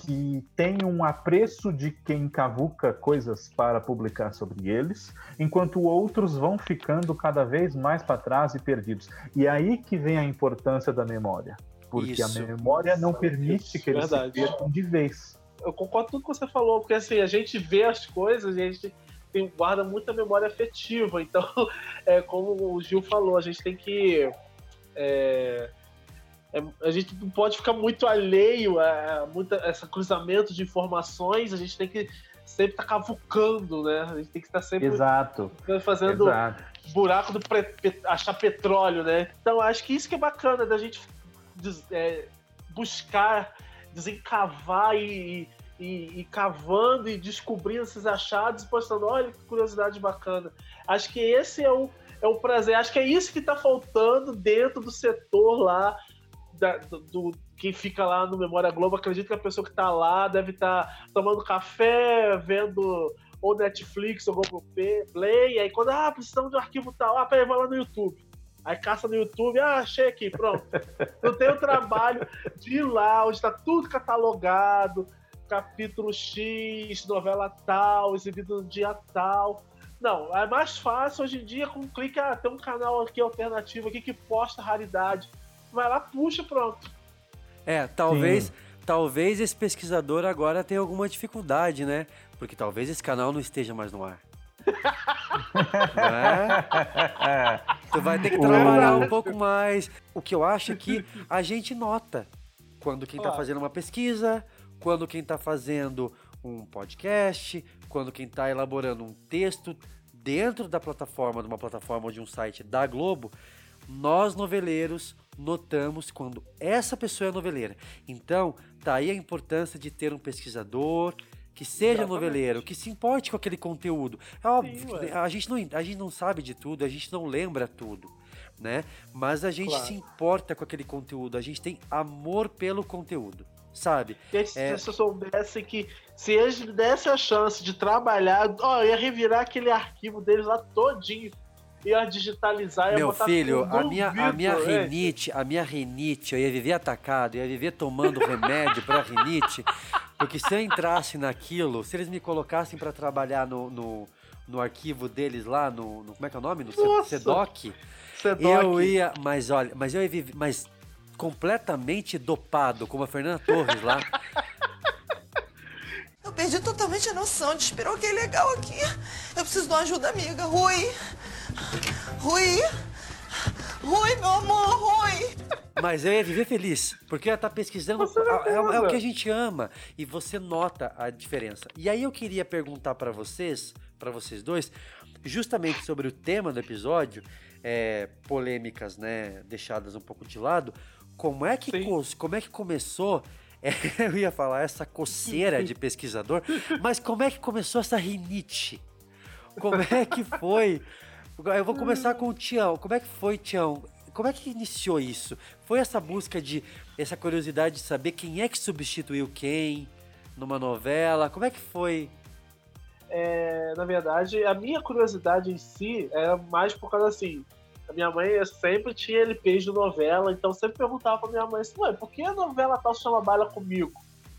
que têm um apreço de quem cavuca coisas para publicar sobre eles, enquanto outros vão ficando cada vez mais para trás e perdidos. E é aí que vem a importância da memória. porque Isso. a memória não permite que eles Verdade. se percam de vez. Eu concordo com tudo que você falou, porque assim, a gente vê as coisas e a gente tem, guarda muita memória afetiva. Então, é, como o Gil falou, a gente tem que. é, é, a gente não pode ficar muito alheio a, a muita, esse cruzamento de informações, a gente tem que sempre estar cavucando, né? A gente tem que estar sempre Exato, fazendo exato. buraco do pre- achar petróleo, né? Então acho que isso que é bacana da gente des- é, buscar, desencavar e, e, e cavando e descobrindo esses achados e postando, olha que curiosidade bacana. Acho que esse é o, é o prazer, acho que é isso que está faltando dentro do setor lá da- do, do- quem fica lá no Memória Globo, acredito que a pessoa que está lá deve estar tomando café, vendo ou Netflix ou Google Play, aí quando, ah, precisamos de um arquivo tal, ah, peraí, vai lá no YouTube. Aí caça no YouTube, ah, achei aqui, pronto. Não tem o trabalho de ir lá, onde está tudo catalogado, capítulo X, novela tal, exibido no dia tal. Não, é mais fácil hoje em dia com um clique, ah, tem um canal aqui alternativo aqui que posta raridade. Vai lá, puxa, pronto. É, talvez, talvez esse pesquisador agora tenha alguma dificuldade, né? Porque talvez esse canal não esteja mais no ar. É? Tu vai ter que trabalhar um pouco mais. O que eu acho é que a gente nota quando quem tá Claro. fazendo uma pesquisa, quando quem tá fazendo um podcast, quando quem tá elaborando um texto dentro da plataforma, de uma plataforma ou de um site da Globo, nós noveleiros notamos quando essa pessoa é noveleira. Então, tá aí a importância de ter um pesquisador que seja Exatamente. noveleiro, que se importe com aquele conteúdo. É óbvio, Sim, a gente, não, a gente não sabe de tudo, a gente não lembra tudo, né? Mas a gente Claro. se importa com aquele conteúdo, a gente tem amor pelo conteúdo, sabe? E se É. eu soubesse que se eles me dessem a chance de trabalhar, ó, eu ia revirar aquele arquivo deles lá todinho. Ia digitalizar, ia Meu botar filho, tudo a minha, a minha é. rinite, a minha rinite, eu ia viver atacado, eu ia viver tomando remédio pra rinite, porque se eu entrasse naquilo, se eles me colocassem pra trabalhar no, no, no arquivo deles lá, no, no- como é que é o nome? No Nossa! SEDOC, Sedoc. eu ia, mas olha, mas eu ia viver, mas completamente dopado, como a Fernanda Torres lá. Eu perdi totalmente a noção. Despiroquei legal aqui. Eu preciso de uma ajuda amiga. Rui. Rui. Rui, meu amor, Rui. Mas eu ia viver feliz, porque eu ia estar pesquisando. É, é o certeza. que a gente ama. E você nota a diferença. E aí eu queria perguntar pra vocês, pra vocês dois, justamente sobre o tema do episódio, é, polêmicas, né, deixadas um pouco de lado. Como é que, cos- como é que começou? é, eu ia falar essa coceira de pesquisador, mas como é que começou essa rinite? Como é que foi? Eu vou começar com o Tião. Como é que foi, Tião? Como é que iniciou isso? Foi essa busca de essa curiosidade de saber quem é que substituiu quem numa novela? Como é que foi? É, na verdade, a minha curiosidade em si era mais por causa assim. A minha mãe sempre tinha LPs de novela, então eu sempre perguntava pra minha mãe assim, ué, por que a novela tal chama Baila Comigo?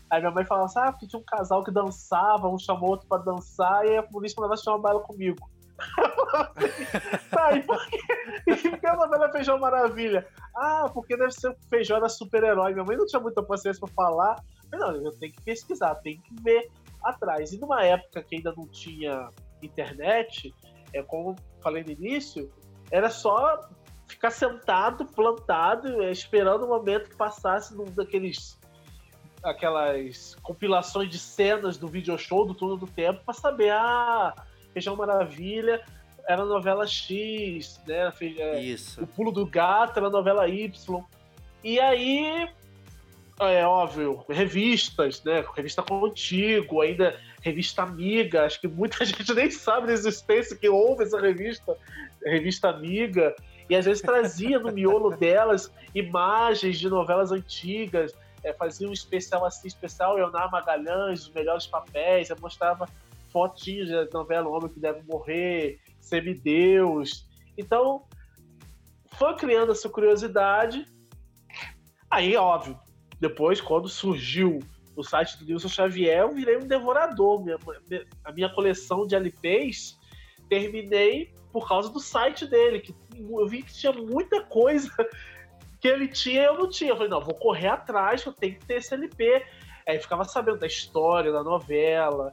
Aí minha mãe falava assim, ah, porque tinha um casal que dançava, um chamou outro pra dançar, e a polícia mandava se chama Baila Comigo. tá, e por que, e que a novela Feijão Maravilha? Ah, porque deve ser Feijão era super-herói. Minha mãe não tinha muita paciência pra falar. Mas não, eu tenho que pesquisar, tenho que ver atrás. E numa época que ainda não tinha internet, é como falei no início, era só ficar sentado, plantado, é, esperando o momento que passasse num daqueles aquelas compilações de cenas do video show do Túnel do Tempo para saber, ah, Feijão Maravilha era novela X, né? Fe- é, Isso. o Pulo do Gato era novela Y. E aí, é óbvio, revistas, né? Revista Contigo, ainda revista Amiga. Acho que muita gente nem sabe da existência que houve essa revista, revista Amiga. E às vezes trazia no miolo delas imagens de novelas antigas, é, fazia um especial assim, especial Leonardo Magalhães, os melhores papéis, mostrava fotinhos da novela Homem que Deve Morrer, Semideus. Então, foi criando essa curiosidade. Aí, óbvio, depois, quando surgiu o site do Nilson Xavier, eu virei um devorador. Minha- a minha coleção de LPs terminei por causa do site dele, que eu vi que tinha muita coisa que ele tinha eu não tinha. Eu falei, não, vou correr atrás, eu tenho que ter esse LP. Aí ficava sabendo da história, da novela.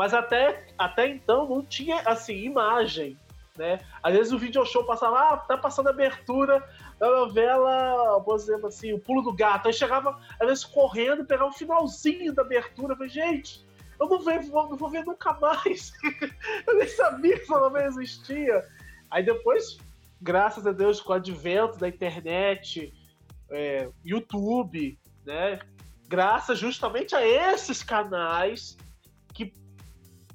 Mas até, até então não tinha, assim, imagem, né? Às vezes o video show passava, ah, tá passando a abertura da novela, por exemplo, assim, o pulo do gato. Aí chegava, às vezes, correndo, pegava o finalzinho da abertura. Falei, gente, eu não, não vou ver nunca mais. eu nem sabia que essa novela existia. Aí depois, graças a Deus, com o advento da internet, é, YouTube, né? Graças justamente a esses canais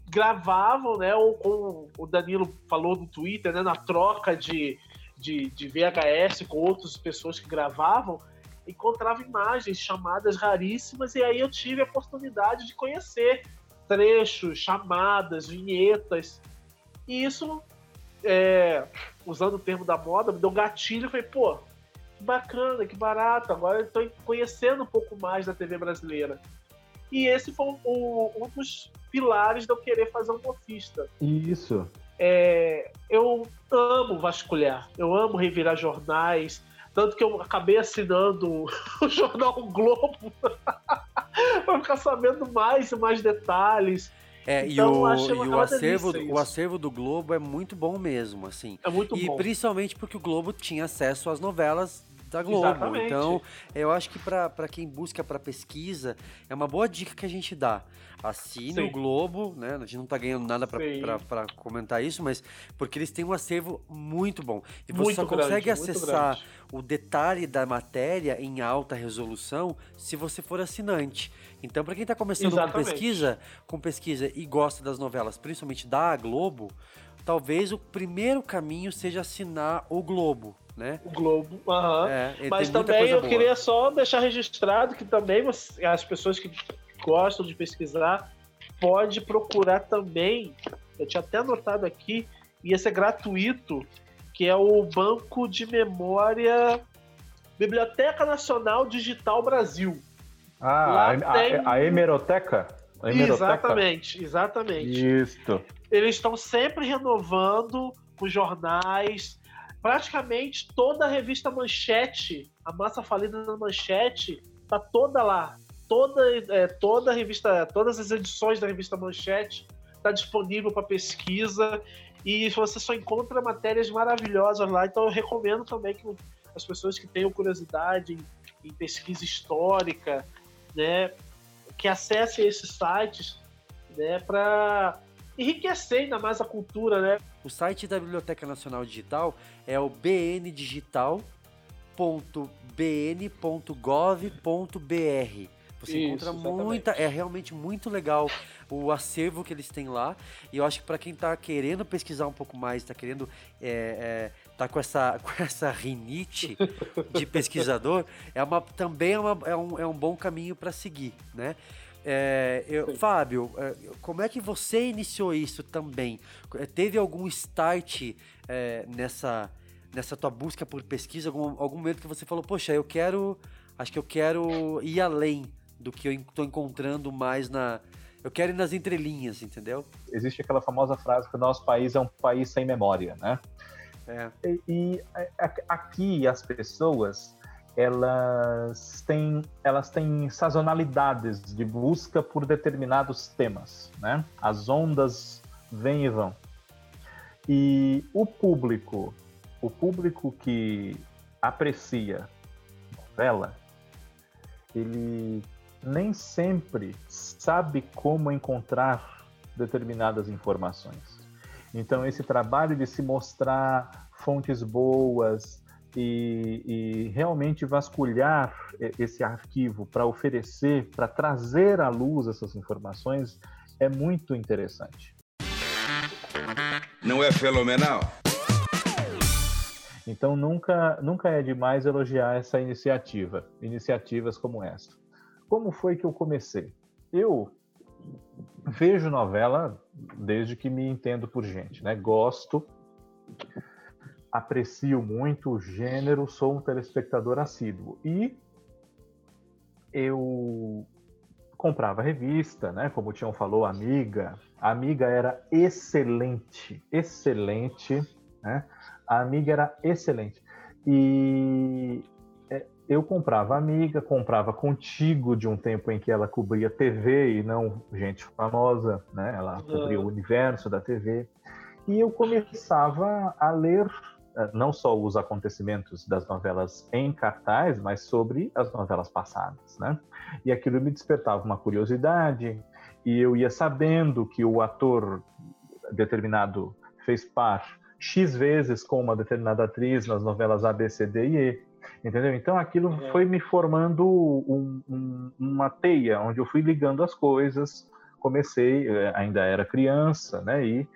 gravavam, né? Ou como o Danilo falou no Twitter, né? Na troca de, de, de VHS com outras pessoas que gravavam, encontrava imagens, chamadas raríssimas, e aí eu tive a oportunidade de conhecer trechos, chamadas, vinhetas. E isso é, usando o termo da moda, me deu gatilho. Eu falei, pô, que bacana, que barato. Agora eu estou conhecendo um pouco mais da TV brasileira. E esse foi um, um dos pilares de eu querer fazer um mofista. Isso. É, eu amo vasculhar, eu amo revirar jornais, tanto que eu acabei assinando o jornal Globo para ficar sabendo mais e mais detalhes. É, Então, e, o, e o, acervo, delícia o acervo do Globo é muito bom mesmo, assim. É muito e bom. principalmente porque o Globo tinha acesso às novelas da Globo. Exatamente. Então, eu acho que para quem busca para pesquisa, é uma boa dica que a gente dá. Assine Sim. o Globo, né? A gente não tá ganhando nada para comentar isso, mas porque eles têm um acervo muito bom. E você Muito só grande, consegue acessar o detalhe da matéria em alta resolução se você for assinante. Então, para quem está começando com pesquisa, com pesquisa e gosta das novelas, principalmente da Globo, talvez o primeiro caminho seja assinar o Globo, né? O Globo, aham. É, Mas também eu boa. queria só deixar registrado que também você- as pessoas que gostam de pesquisar pode procurar também. Eu tinha até anotado aqui, ia ser gratuito, que é o Banco de Memória Biblioteca Nacional Digital Brasil. Ah, a, tem- a, a hemeroteca? A hemeroteca? Exatamente, exatamente. Isso. Eles estão sempre renovando os jornais. Praticamente toda a revista Manchete, a massa falida da Manchete, tá toda lá. Toda, é, toda a revista, todas as edições da revista Manchete tá disponível para pesquisa e você só encontra matérias maravilhosas lá. Então eu recomendo também que as pessoas que tenham curiosidade em, em pesquisa histórica, né, que acessem esses sites, né, para enriquecer ainda mais a cultura, né? O site da Biblioteca Nacional Digital é o bndigital.bn.gov.br. Você encontra muita, é realmente muito legal o acervo que eles têm lá. E eu acho que para quem tá querendo pesquisar um pouco mais, tá querendo é, é, tá com essa com essa rinite de pesquisador, é uma também é, uma- é um, é um bom caminho para seguir, né? É, eu- Fábio, é, como é que você iniciou isso também? É, Teve algum start é, nessa, nessa tua busca por pesquisa? Algum, algum momento que você falou, poxa, eu quero. Acho que eu quero ir além do que eu estou encontrando mais na. Eu quero ir nas entrelinhas, entendeu? Existe aquela famosa frase que o nosso país é um país sem memória, né? É. E, e a- aqui as pessoas elas têm elas têm sazonalidades de busca por determinados temas, né? As ondas vêm e vão. E o público, o público que aprecia novela, ele nem sempre sabe como encontrar determinadas informações. Então, esse trabalho de se mostrar fontes boas e, e realmente vasculhar esse arquivo para oferecer, para trazer à luz essas informações, é muito interessante. Não é fenomenal? Então, nunca, nunca é demais elogiar essa iniciativa, iniciativas como essa. Como foi que eu comecei? Eu vejo novela desde que me entendo por gente, né? Gosto, aprecio muito o gênero, sou um telespectador assíduo. E eu comprava revista, né? Como o Tião falou, Amiga. A Amiga era excelente, excelente, né? A Amiga era excelente. E é, eu comprava Amiga, comprava Contigo de um tempo em que ela cobria TV e não gente famosa, né? Ela cobria o universo da TV. E eu começava a ler não só os acontecimentos das novelas em cartaz, mas sobre as novelas passadas, né? E aquilo me despertava uma curiosidade, e eu ia sabendo que o ator determinado fez par X vezes com uma determinada atriz nas novelas A, B, C, D e E. Entendeu? Então aquilo é. foi me formando um, um, uma teia, onde eu fui ligando as coisas. Comecei, eh, ainda era criança, né? E eh,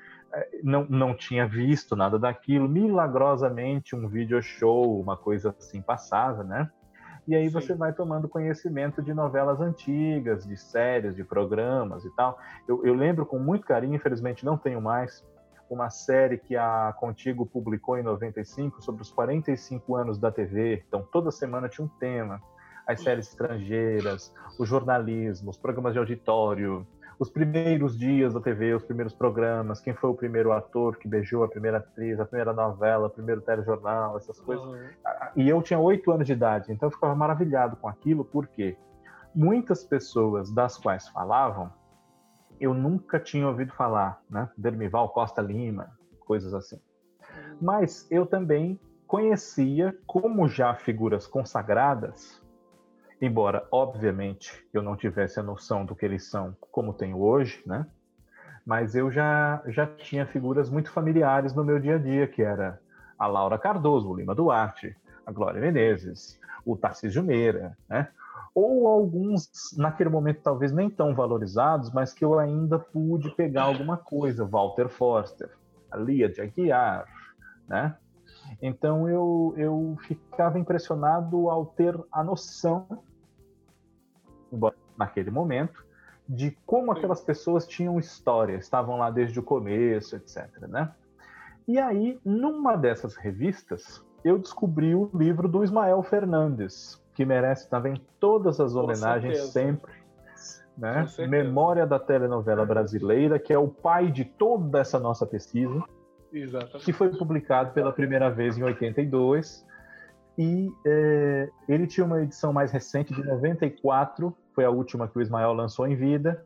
não, não tinha visto nada daquilo. Milagrosamente, um video show, uma coisa assim passava, né? E aí Sim. você vai tomando conhecimento de novelas antigas, de séries, de programas e tal. Eu, eu lembro com muito carinho, infelizmente não tenho mais, uma série que a Contigo publicou em 95 sobre os 45 anos da TV. Então, toda semana tinha um tema. As séries estrangeiras, o jornalismo, os programas de auditório, os primeiros dias da TV, os primeiros programas, quem foi o primeiro ator que beijou a primeira atriz, a primeira novela, o primeiro telejornal, essas coisas. Uhum. E eu tinha oito anos de idade, então eu ficava maravilhado com aquilo, porque muitas pessoas das quais falavam eu nunca tinha ouvido falar, né? Dermival Costa Lima, coisas assim. Uhum. Mas eu também conhecia, como já figuras consagradas, embora, obviamente, eu não tivesse a noção do que eles são como tenho hoje, né? Mas eu já, já tinha figuras muito familiares no meu dia a dia, que era a Laura Cardoso, o Lima Duarte, a Glória Menezes, o Tarcísio Meira, né? ou alguns naquele momento talvez nem tão valorizados, mas que eu ainda pude pegar alguma coisa, Walter Forster, a Lia de Aguiar, né? Então eu, eu ficava impressionado ao ter a noção, naquele momento, de como aquelas pessoas tinham história, estavam lá desde o começo, etc. Né? E aí, numa dessas revistas, eu descobri o livro do Ismael Fernandes, que merece também todas as homenagens sempre. Né? Memória da telenovela brasileira, que é o pai de toda essa nossa pesquisa, Exatamente. que foi publicado pela primeira vez em 82. E é, ele tinha uma edição mais recente, de 94, foi a última que o Ismael lançou em vida.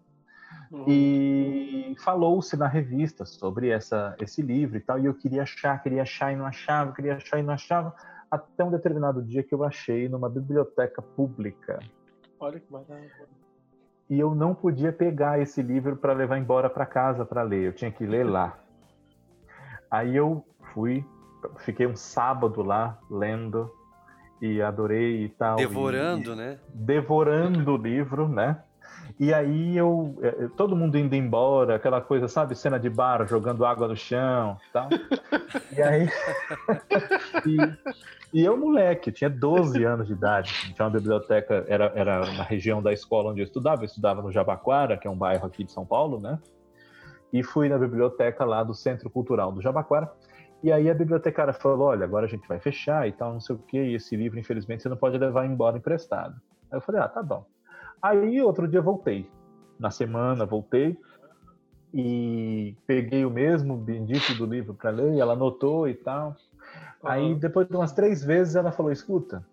Uhum. E falou-se na revista sobre essa, esse livro e tal, e eu queria achar, queria achar e não achava, queria achar e não achava até um determinado dia que eu achei numa biblioteca pública. Olha que maravilha. E eu não podia pegar esse livro para levar embora para casa para ler, eu tinha que ler lá. Aí eu fui, fiquei um sábado lá lendo e adorei e tal. Devorando, e, né? Devorando o livro, né? E aí eu, é, todo mundo indo embora, aquela coisa, sabe, cena de bar, jogando água no chão, tal. e aí e, e, eu moleque, tinha 12 anos de idade, tinha uma biblioteca, era, era na região da escola onde eu estudava, eu estudava no Jabaquara, que é um bairro aqui de São Paulo, né? E fui na biblioteca lá do Centro Cultural do Jabaquara. E aí a bibliotecária falou: olha, agora a gente vai fechar e tal, não sei o quê, e esse livro, infelizmente, você não pode levar embora emprestado. Aí eu falei: ah, tá bom. Aí outro dia voltei. Na semana voltei e peguei o mesmo bendito do livro para ler, e ela anotou e tal. Uhum. Aí depois de umas três vezes ela falou: escuta,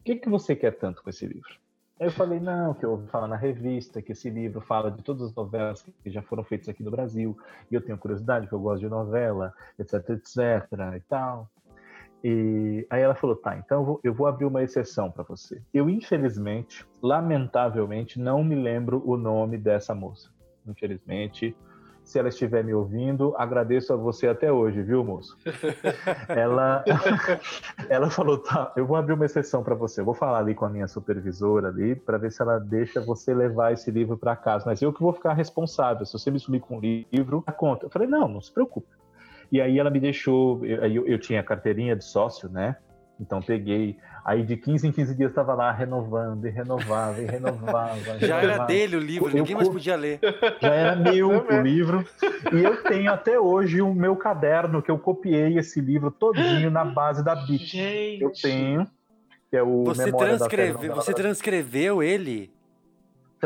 o que, que você quer tanto com esse livro? Eu falei, não, que eu ouvi falar na revista, que esse livro fala de todas as novelas que já foram feitas aqui no Brasil, e eu tenho curiosidade, que eu gosto de novela, etc, etc, e tal. E aí ela falou: tá, então eu vou abrir uma exceção para você. Eu, infelizmente, lamentavelmente, não me lembro o nome dessa moça. Infelizmente, se ela estiver me ouvindo, agradeço a você até hoje, viu, moço? ela, ela falou: tá, eu vou abrir uma exceção para você. Eu vou falar ali com a minha supervisora ali para ver se ela deixa você levar esse livro para casa. Mas eu que vou ficar responsável. Se você me sumir com o livro, a conta. Eu falei: não, não se preocupe. E aí ela me deixou, eu, eu tinha carteirinha de sócio, né? Então peguei, aí de 15 em 15 dias estava lá renovando e renovava e renovava. Já renovava. era dele o livro, eu, ninguém mais podia ler. Já era meu o livro. E eu tenho até hoje o meu caderno que eu copiei esse livro todinho na base da Bit. Eu tenho, que é o Você, transcreve, você transcreveu ele?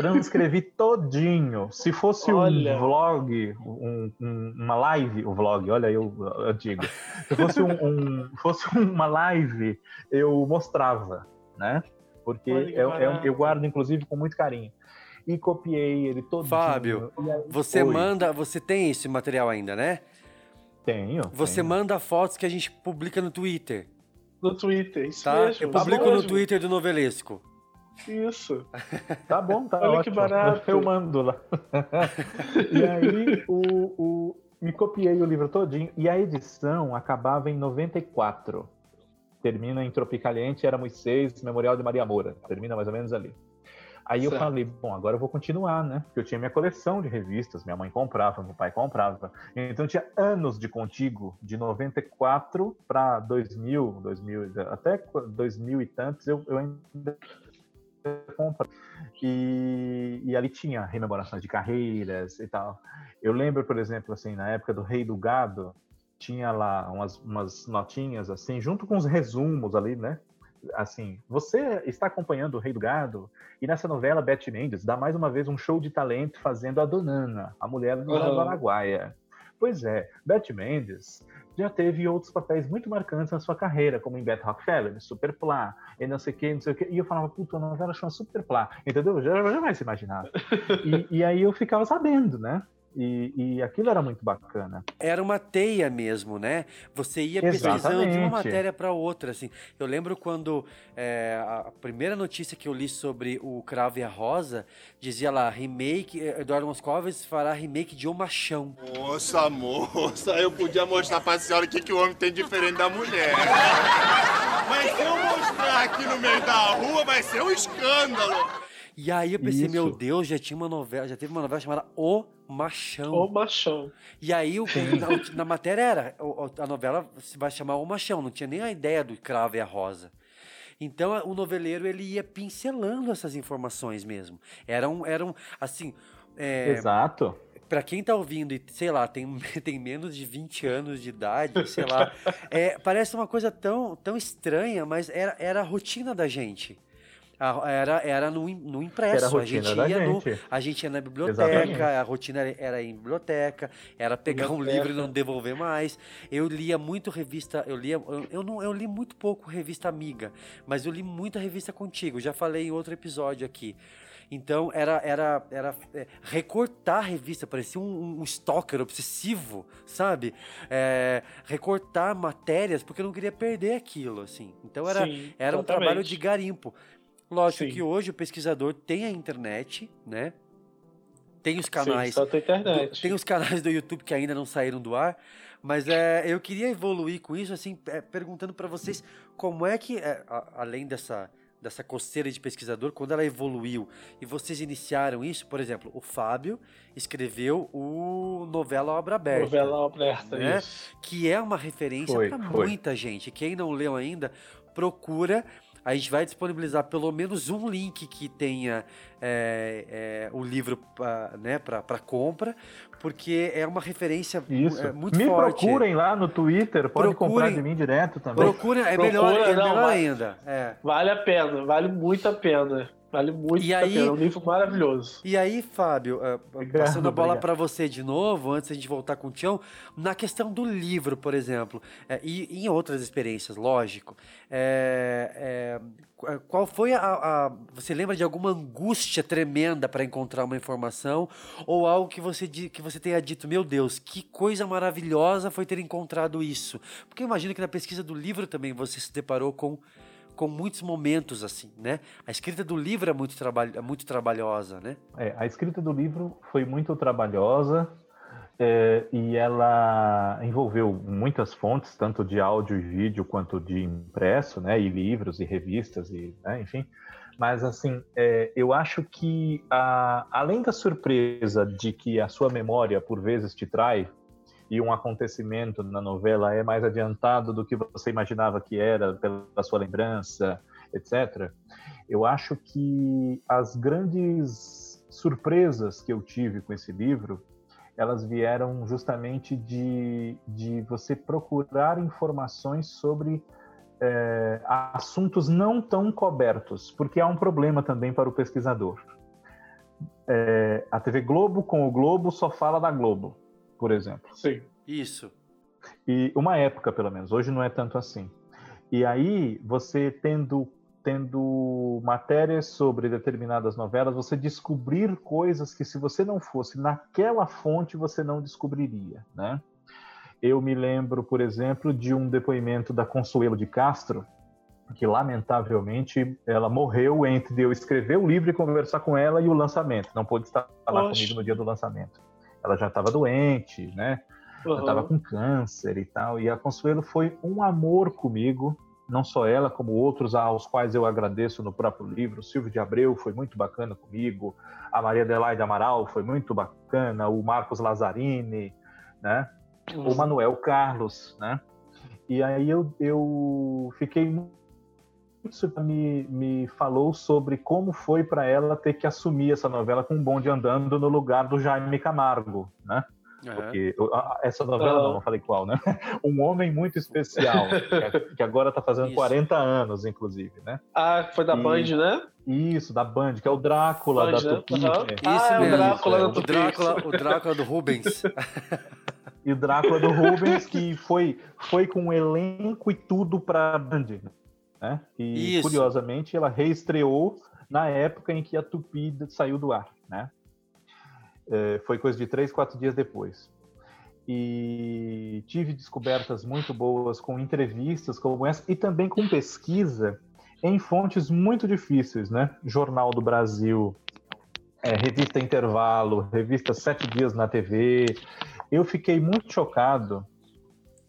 Transcrevi todinho. Se fosse olha. um vlog, um, um, uma live, o vlog, olha eu, eu digo. Se fosse, um, fosse uma live, eu mostrava. né? Porque eu, eu, eu guardo, inclusive, com muito carinho. E copiei ele todo. Fábio, Você manda, você tem esse material ainda, né? Tenho. Você tenho. manda fotos que a gente publica no Twitter, No Twitter, isso tá? mesmo. Eu tá publico bom no mesmo. Twitter do Novelesco. Isso. Tá bom, tá Olha que ótimo. barato. Eu mando lá. e aí, o, o, me copiei o livro todinho. E a edição acabava em 94. Termina em Tropicaliente, Éramos Seis, Memorial de Maria Moura. Termina mais ou menos ali. Aí eu Certo. falei, bom, agora eu vou continuar, né? Porque eu tinha minha coleção de revistas, minha mãe comprava, meu pai comprava. Então tinha anos de contigo, de 94 para 2000, 2000, até 2000 e tantos, eu, eu ainda comprava. E, e ali tinha rememorações de carreiras e tal. Eu lembro, por exemplo, assim, na época do Rei do Gado, tinha lá umas, umas notinhas assim, junto com os resumos ali, né? Assim, você está acompanhando o Rei do Gado e nessa novela Beth Mendes dá mais uma vez um show de talento fazendo a Donana, a mulher do Aham. Araguaia. Pois é, Beth Mendes já teve outros papéis muito marcantes na sua carreira, como em Beth Rockefeller, Superplá, e não sei o que, não sei o que. E eu falava, puta, a novela chama Superplá, entendeu? Já, vai se imaginar. E, e aí eu ficava sabendo, né? E, e aquilo era muito bacana. Era uma teia mesmo, né? Você ia pesquisando de uma Exatamente. matéria para outra, assim. Eu lembro quando é, a primeira notícia que eu li sobre o Cravo e a Rosa dizia lá, remake, eh, Eduardo Moscovis fará remake de O Machão. Moça, moça, eu podia mostrar pra senhora o que, que o homem tem diferente da mulher. Mas se eu mostrar aqui no meio da rua, vai ser um escândalo. E aí eu pensei, Isso. meu Deus, já tinha uma novela, já teve uma novela chamada O Machão. Ô, machão. E aí o, na, na matéria era, o- o- a novela se vai chamar O Machão, não tinha nem a ideia do Cravo e a Rosa. Então o noveleiro ele ia pincelando essas informações mesmo. Eram, eram assim, é, Exato. Pra quem tá ouvindo e, sei lá, tem, tem menos de 20 anos de idade, sei lá, é, parece uma coisa tão, tão estranha, mas era, era a rotina da gente. Era, era no, no impresso. Era a a, gente da ia no, gente. a gente ia na biblioteca, Exatamente. a rotina era- era em biblioteca, era pegar um livro e não devolver mais. Eu lia muito revista, eu lia, eu, eu não, eu li muito pouco revista amiga, mas eu li muita revista contigo. Já falei em outro episódio aqui. Então era, era, era é, recortar a revista, parecia um, um stalker obsessivo, sabe? É, recortar matérias porque eu não queria perder aquilo, assim. Então era, Sim, era um trabalho de garimpo. Lógico Sim. que hoje o pesquisador tem a internet, né? Tem os Sim, canais só tem do- internet. tem os canais do YouTube que ainda não saíram do ar, mas é, eu queria evoluir com isso, assim, é, perguntando para vocês como é que, é, a- além dessa, dessa coceira de pesquisador, quando ela evoluiu e vocês iniciaram isso, por exemplo, o Fábio escreveu o novela Obra Aberta, Novela aberta, né? isso. que é uma referência para muita gente. Quem não leu ainda, procura. A gente vai disponibilizar pelo menos um link que tenha é, é, o livro pra, né, para compra, porque é uma referência mu- Isso. é, muito Me forte. procurem lá no Twitter, pode comprar Procurem. de mim direto também. Procura, é Procura, melhor, é não, melhor vai. ainda. É. Vale a pena, vale muito a pena. Vale muito E a aí-. É um livro maravilhoso. E aí, Fábio, eh, Obrigado, passando a bola para você de novo, antes da gente voltar com o Tião, na questão do livro, por exemplo, eh, e em outras experiências, lógico, eh, qu- qual foi a, a- Você lembra de alguma angústia tremenda para encontrar uma informação ou algo que você, que você tenha dito, meu Deus, que coisa maravilhosa foi ter encontrado isso? Porque eu imagino que na pesquisa do livro também você se deparou com com muitos momentos assim, né? A escrita do livro é muito, trabalho, é muito trabalhosa, né? É, a escrita do livro foi muito trabalhosa é, e ela envolveu muitas fontes, tanto de áudio e vídeo quanto de impresso, né? E livros e revistas e, né, enfim. Mas assim, é, eu acho que a- além da surpresa de que a sua memória por vezes te trai e um acontecimento na novela é mais adiantado do que você imaginava que era pela sua lembrança, etc. Eu acho que as grandes surpresas que eu tive com esse livro, elas vieram justamente de, de você procurar informações sobre é, assuntos não tão cobertos, porque há um problema também para o pesquisador. É, a TV Globo com o Globo só fala da Globo, por exemplo. Sim. Isso. E uma época, pelo menos. Hoje não é tanto assim. E aí, você tendo tendo matérias sobre determinadas novelas, você descobrir coisas que se você não fosse naquela fonte você não descobriria, né? Eu me lembro, por exemplo, de um depoimento da Consuelo de Castro, que lamentavelmente ela morreu entre eu escrever o livro e conversar com ela e o lançamento. Não pôde estar lá Oxe. comigo no dia do lançamento. Ela já estava doente, né? Uhum. estava com câncer e tal. E a Consuelo foi um amor comigo, não só ela, como outros aos quais eu agradeço no próprio livro. O Silvio de Abreu foi muito bacana comigo, a Maria Adelaide Amaral foi muito bacana, o Marcos Lazzarini, né? o Manuel Carlos, né? E aí eu, eu fiquei isso me, me falou sobre como foi para ela ter que assumir essa novela com um bonde andando no lugar do Jaime Camargo, né? Porque a- a- essa novela, não, não falei qual, né? Um homem muito especial, que, que agora está fazendo Isso. 40 anos, inclusive, né? Ah, foi da E- Band, né? Isso, da Band, que é o Drácula Band, da né? Tupi. Né? Ah, Isso é o. Drácula é, da o O Tupi. Drácula, o Drácula do Rubens. E o Drácula do Rubens, que foi, foi com um elenco e tudo para Band. Né? E, Isso. curiosamente, ela reestreou na época em que a Tupi saiu do ar. Né? É, foi coisa de três, quatro dias depois. E tive descobertas muito boas com entrevistas como essa e também com pesquisa em fontes muito difíceis, né? Jornal do Brasil, é, revista Intervalo, revista Sete Dias na TV. Eu fiquei muito chocado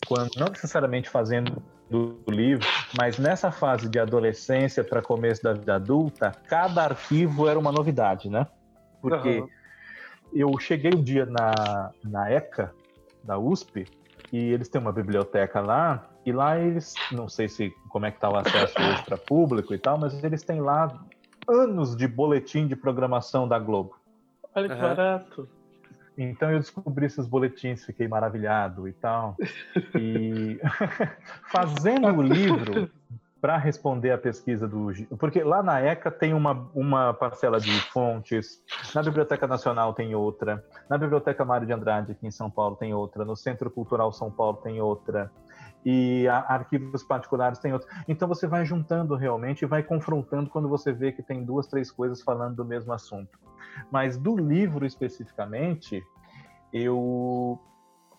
quando, não necessariamente fazendo do livro, mas nessa fase de adolescência para começo da vida adulta, cada arquivo era uma novidade, né? Porque Aham. eu cheguei um dia na, na ECA, da USP, e eles têm uma biblioteca lá, e lá eles, não sei se como é que está o acesso hoje para público e tal, mas eles têm lá anos de boletim de programação da Globo. Olha que Aham. barato. Então eu descobri esses boletins, fiquei maravilhado e tal. E fazendo o livro para responder a pesquisa do. Porque lá na ECA tem uma, uma parcela de fontes, na Biblioteca Nacional tem outra, na Biblioteca Mário de Andrade, aqui em São Paulo, tem outra, no Centro Cultural São Paulo tem outra. E a- arquivos particulares tem outra. Então você vai juntando realmente e vai confrontando quando você vê que tem duas, três coisas falando do mesmo assunto. Mas do livro especificamente, eu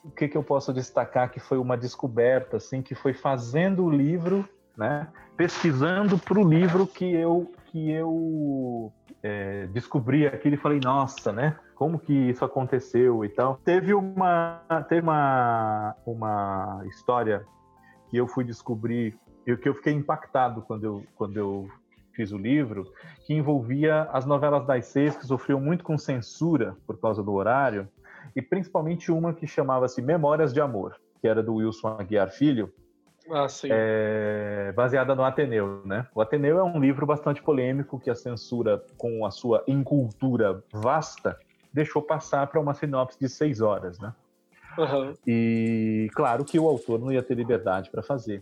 o que, que eu posso destacar que foi uma descoberta assim que foi fazendo o livro, né, pesquisando para o livro que eu que eu é, descobri aquilo e falei nossa, né, como que isso aconteceu e tal. Teve uma teve uma uma história que eu fui descobrir e que eu fiquei impactado quando eu quando eu fiz o livro, que envolvia as novelas das seis que sofriam muito com censura por causa do horário e principalmente uma que chamava-se Memórias de Amor, que era do Wilson Aguiar Filho, Ah, sim. é, baseada no Ateneu, né? O Ateneu é um livro bastante polêmico que a censura, com a sua incultura vasta, deixou passar para uma sinopse de seis horas, né? Aham. E claro que o autor não ia ter liberdade para fazer.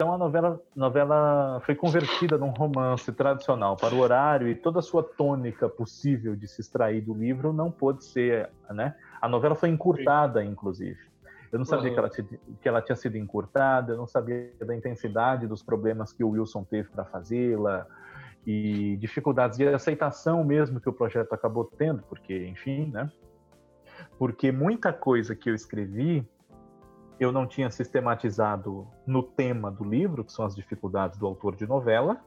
Então a novela, novela foi convertida num romance tradicional para o horário e toda a sua tônica possível de se extrair do livro não pôde ser, né? A novela foi encurtada, inclusive. Eu não sabia Uhum. que, ela, ti- que ela tinha sido encurtada, eu não sabia da intensidade dos problemas que o Wilson teve para fazê-la e dificuldades de aceitação mesmo que o projeto acabou tendo, porque, enfim, né? Porque muita coisa que eu escrevi eu não tinha sistematizado no tema do livro, que são as dificuldades do autor de novela,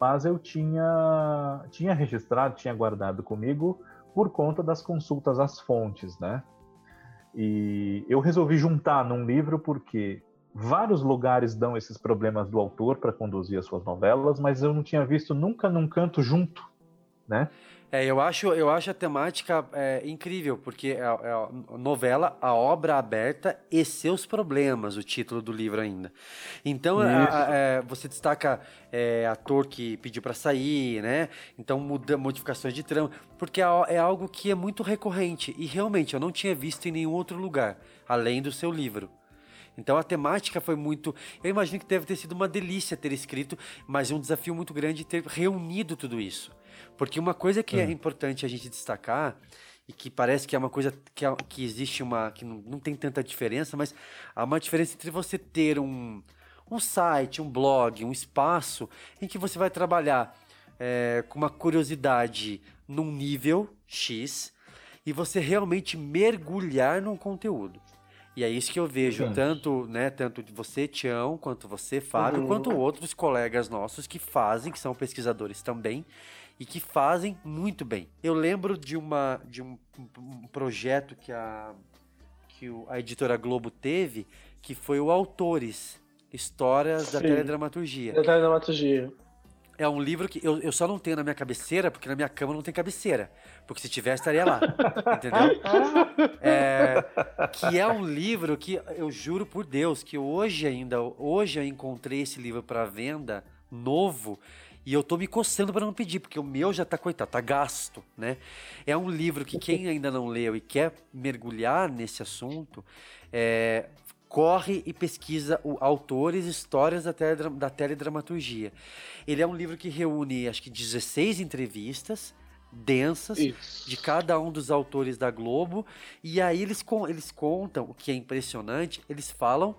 mas eu tinha, tinha registrado, tinha guardado comigo por conta das consultas às fontes, né? E eu resolvi juntar num livro porque vários lugares dão esses problemas do autor para conduzir as suas novelas, mas eu não tinha visto nunca num canto junto, né? É, eu acho, eu acho a temática é, incrível, porque é, é a novela A Obra Aberta e Seus Problemas, o título do livro ainda. Então, a- a- é, você destaca é, ator que pediu para sair, né? Então, muda, modificações de trama, porque é, é algo que é muito recorrente. E realmente, eu não tinha visto em nenhum outro lugar, além do seu livro. Então a temática foi muito. Eu imagino que deve ter sido uma delícia ter escrito, mas um desafio muito grande ter reunido tudo isso. Porque uma coisa que é importante a gente destacar, e que parece que é uma coisa que, é- que existe uma. que não, não tem tanta diferença, mas há uma diferença entre você ter um, um site, um blog, um espaço em que você vai trabalhar é, com uma curiosidade num nível X e você realmente mergulhar num conteúdo. E é isso que eu vejo, Sim. tanto, né, tanto de você, Tião, quanto você, Fábio, quanto outros colegas nossos que fazem, que são pesquisadores também, e que fazem muito bem. Eu lembro de, uma, de um, um projeto que, a, que a editora Globo teve, que foi o Autores, Histórias da Sim. Teledramaturgia. Da dramaturgia. É um livro que eu, eu só não tenho na minha cabeceira, porque na minha cama não tem cabeceira. Porque se tivesse, estaria lá. entendeu? É, que é um livro que eu juro por Deus que hoje ainda, hoje eu encontrei esse livro para venda novo e eu tô me coçando para não pedir, porque o meu já tá coitado, tá gasto, né? É um livro que quem ainda não leu e quer mergulhar nesse assunto, é, corre e pesquisa o autores e histórias da, teledra- da teledramaturgia. Ele é um livro que reúne, acho que 16 entrevistas densas Isso. de cada um dos autores da Globo e aí eles, eles contam o que é impressionante eles falam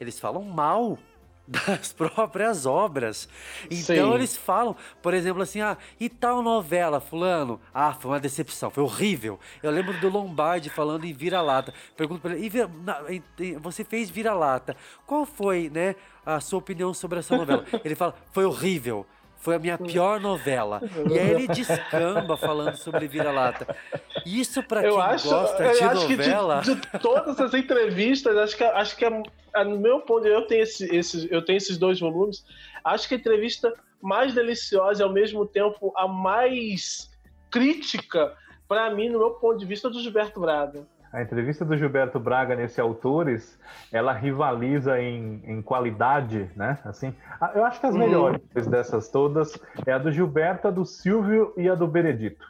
eles falam mal das próprias obras. Então Sim. eles falam por exemplo assim ah e tal novela fulano? Ah foi uma decepção foi horrível. Eu lembro do Lombardi falando em vira-lata. Pergunto para ele "E vira- na- em- em- você fez vira-lata? Qual foi né a sua opinião sobre essa novela? Ele fala foi horrível foi a minha pior novela. E aí ele descamba falando sobre vira-lata. Isso pra quem Eu acho, gosta eu de acho novela. que de, de todas as entrevistas, acho que, acho que é, é, no meu ponto, eu tenho, esse, esses, eu tenho esses dois volumes. Acho que a entrevista mais deliciosa e ao mesmo tempo a mais crítica, para mim, no meu ponto de vista, é do Gilberto Braga. A entrevista do Gilberto Braga nesse Autores, ela rivaliza em, em qualidade, né? Assim, eu acho que as Uhum. melhores dessas todas é a do Gilberto, a do Silvio e a do Benedito.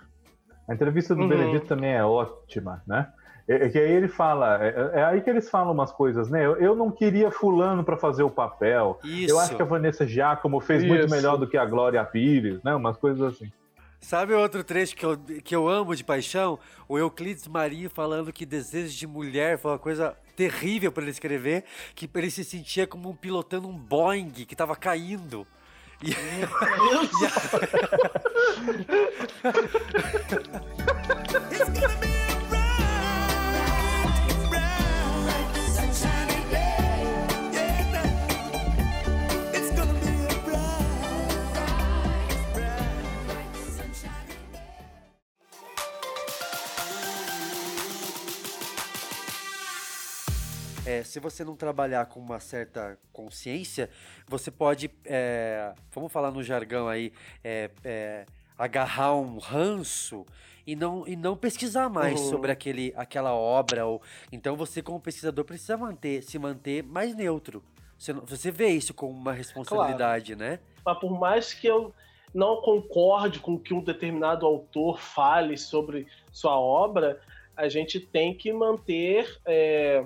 A entrevista do Uhum. Benedito também é ótima, né? É, é que aí ele fala, é, é aí que eles falam umas coisas, né? Eu, eu não queria fulano para fazer o papel. Isso. Eu acho que a Vanessa Giacomo fez muito Isso. melhor do que a Glória Pires, né? Umas coisas assim. Sabe outro trecho que eu, que eu amo de paixão? O Euclides Marinho falando que desejo de mulher foi uma coisa terrível para ele escrever, que ele se sentia como um pilotando um Boeing que tava caindo. E, é, se você não trabalhar com uma certa consciência, você pode, é, vamos falar no jargão aí, é, é, agarrar um ranço e não, e não pesquisar mais Uhum. sobre aquele, aquela obra. Ou, então você, como pesquisador, precisa manter, se manter mais neutro. Você, você vê isso como uma responsabilidade, né? Mas por mais que eu não concorde com que um determinado autor fale sobre sua obra, a gente tem que manter é,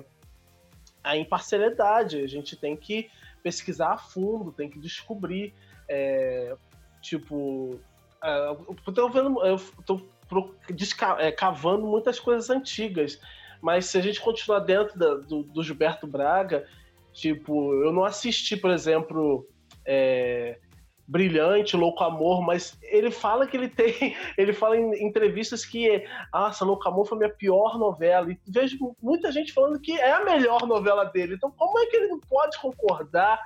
a imparcialidade, a gente tem que pesquisar a fundo, tem que descobrir, é, tipo, é, eu tô vendo, eu tô é, cavando muitas coisas antigas, mas se a gente continuar dentro da- do, do Gilberto Braga, tipo, eu não assisti, por exemplo, é, brilhante, louco amor, mas ele fala que ele tem, ele fala em entrevistas que, ah, louco amor foi minha pior novela, e vejo muita gente falando que é a melhor novela dele, então como é que ele não pode concordar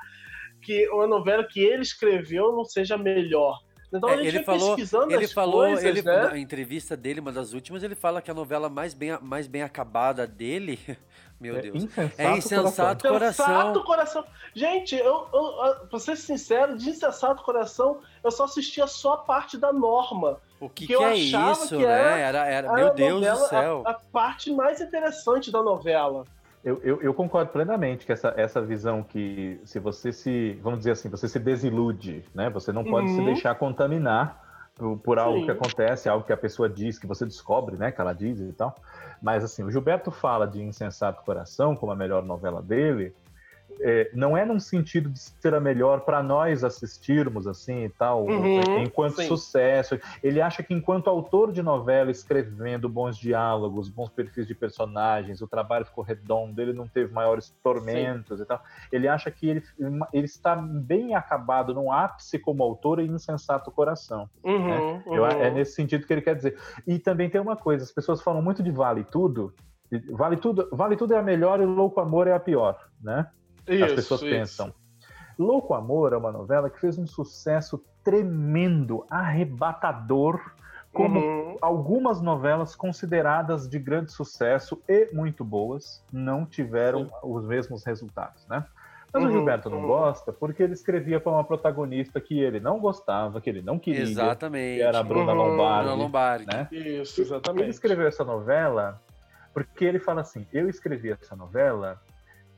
que uma novela que ele escreveu não seja melhor? Então É, ele falou, pesquisando ele falou, coisas, ele, né? na entrevista dele, uma das últimas, ele fala que a novela mais bem, mais bem acabada dele, meu É Deus, insensato, é Insensato Coração. Sensato Coração. Gente, eu, eu, pra ser sincero, de Insensato Coração, eu só assistia só a parte da norma. O que, que que eu é achava isso, que né? era Era, era, a meu Deus do novela, céu. A, a parte mais interessante da novela. Eu, eu, eu concordo plenamente que essa, essa visão que se você se, vamos dizer assim, você se desilude, né? Você não pode se Uhum. deixar contaminar por, por algo Sim. que acontece, algo que a pessoa diz, que você descobre, né? Que ela diz e tal. Mas assim, o Gilberto fala de Insensato Coração como a melhor novela dele. É, não é num sentido de ser a melhor para nós assistirmos assim e tal, Uhum, enquanto sim. sucesso. Ele acha que enquanto autor de novela, escrevendo bons diálogos, bons perfis de personagens, o trabalho ficou redondo, ele não teve maiores tormentos e tal. Ele acha que ele, ele está bem acabado no ápice como autor e insensato coração. Uhum, Eu- uhum. é nesse sentido que ele quer dizer. E também tem uma coisa, as pessoas falam muito de Vale Tudo. Vale tudo, vale tudo é a melhor e Louco Amor é a pior, né? As Isso, pessoas isso. pensam. Louco Amor é uma novela que fez um sucesso tremendo, arrebatador, como Uhum. algumas novelas consideradas de grande sucesso e muito boas não tiveram os mesmos resultados, né? Mas o Uhum, Gilberto não uhum. gosta porque ele escrevia para uma protagonista que ele não gostava, que ele não queria, Exatamente. que era a Bruna Uhum. Lombardi. Bruna Lombardi. né? Isso, Ele exatamente. escreveu essa novela porque ele fala assim: eu escrevi essa novela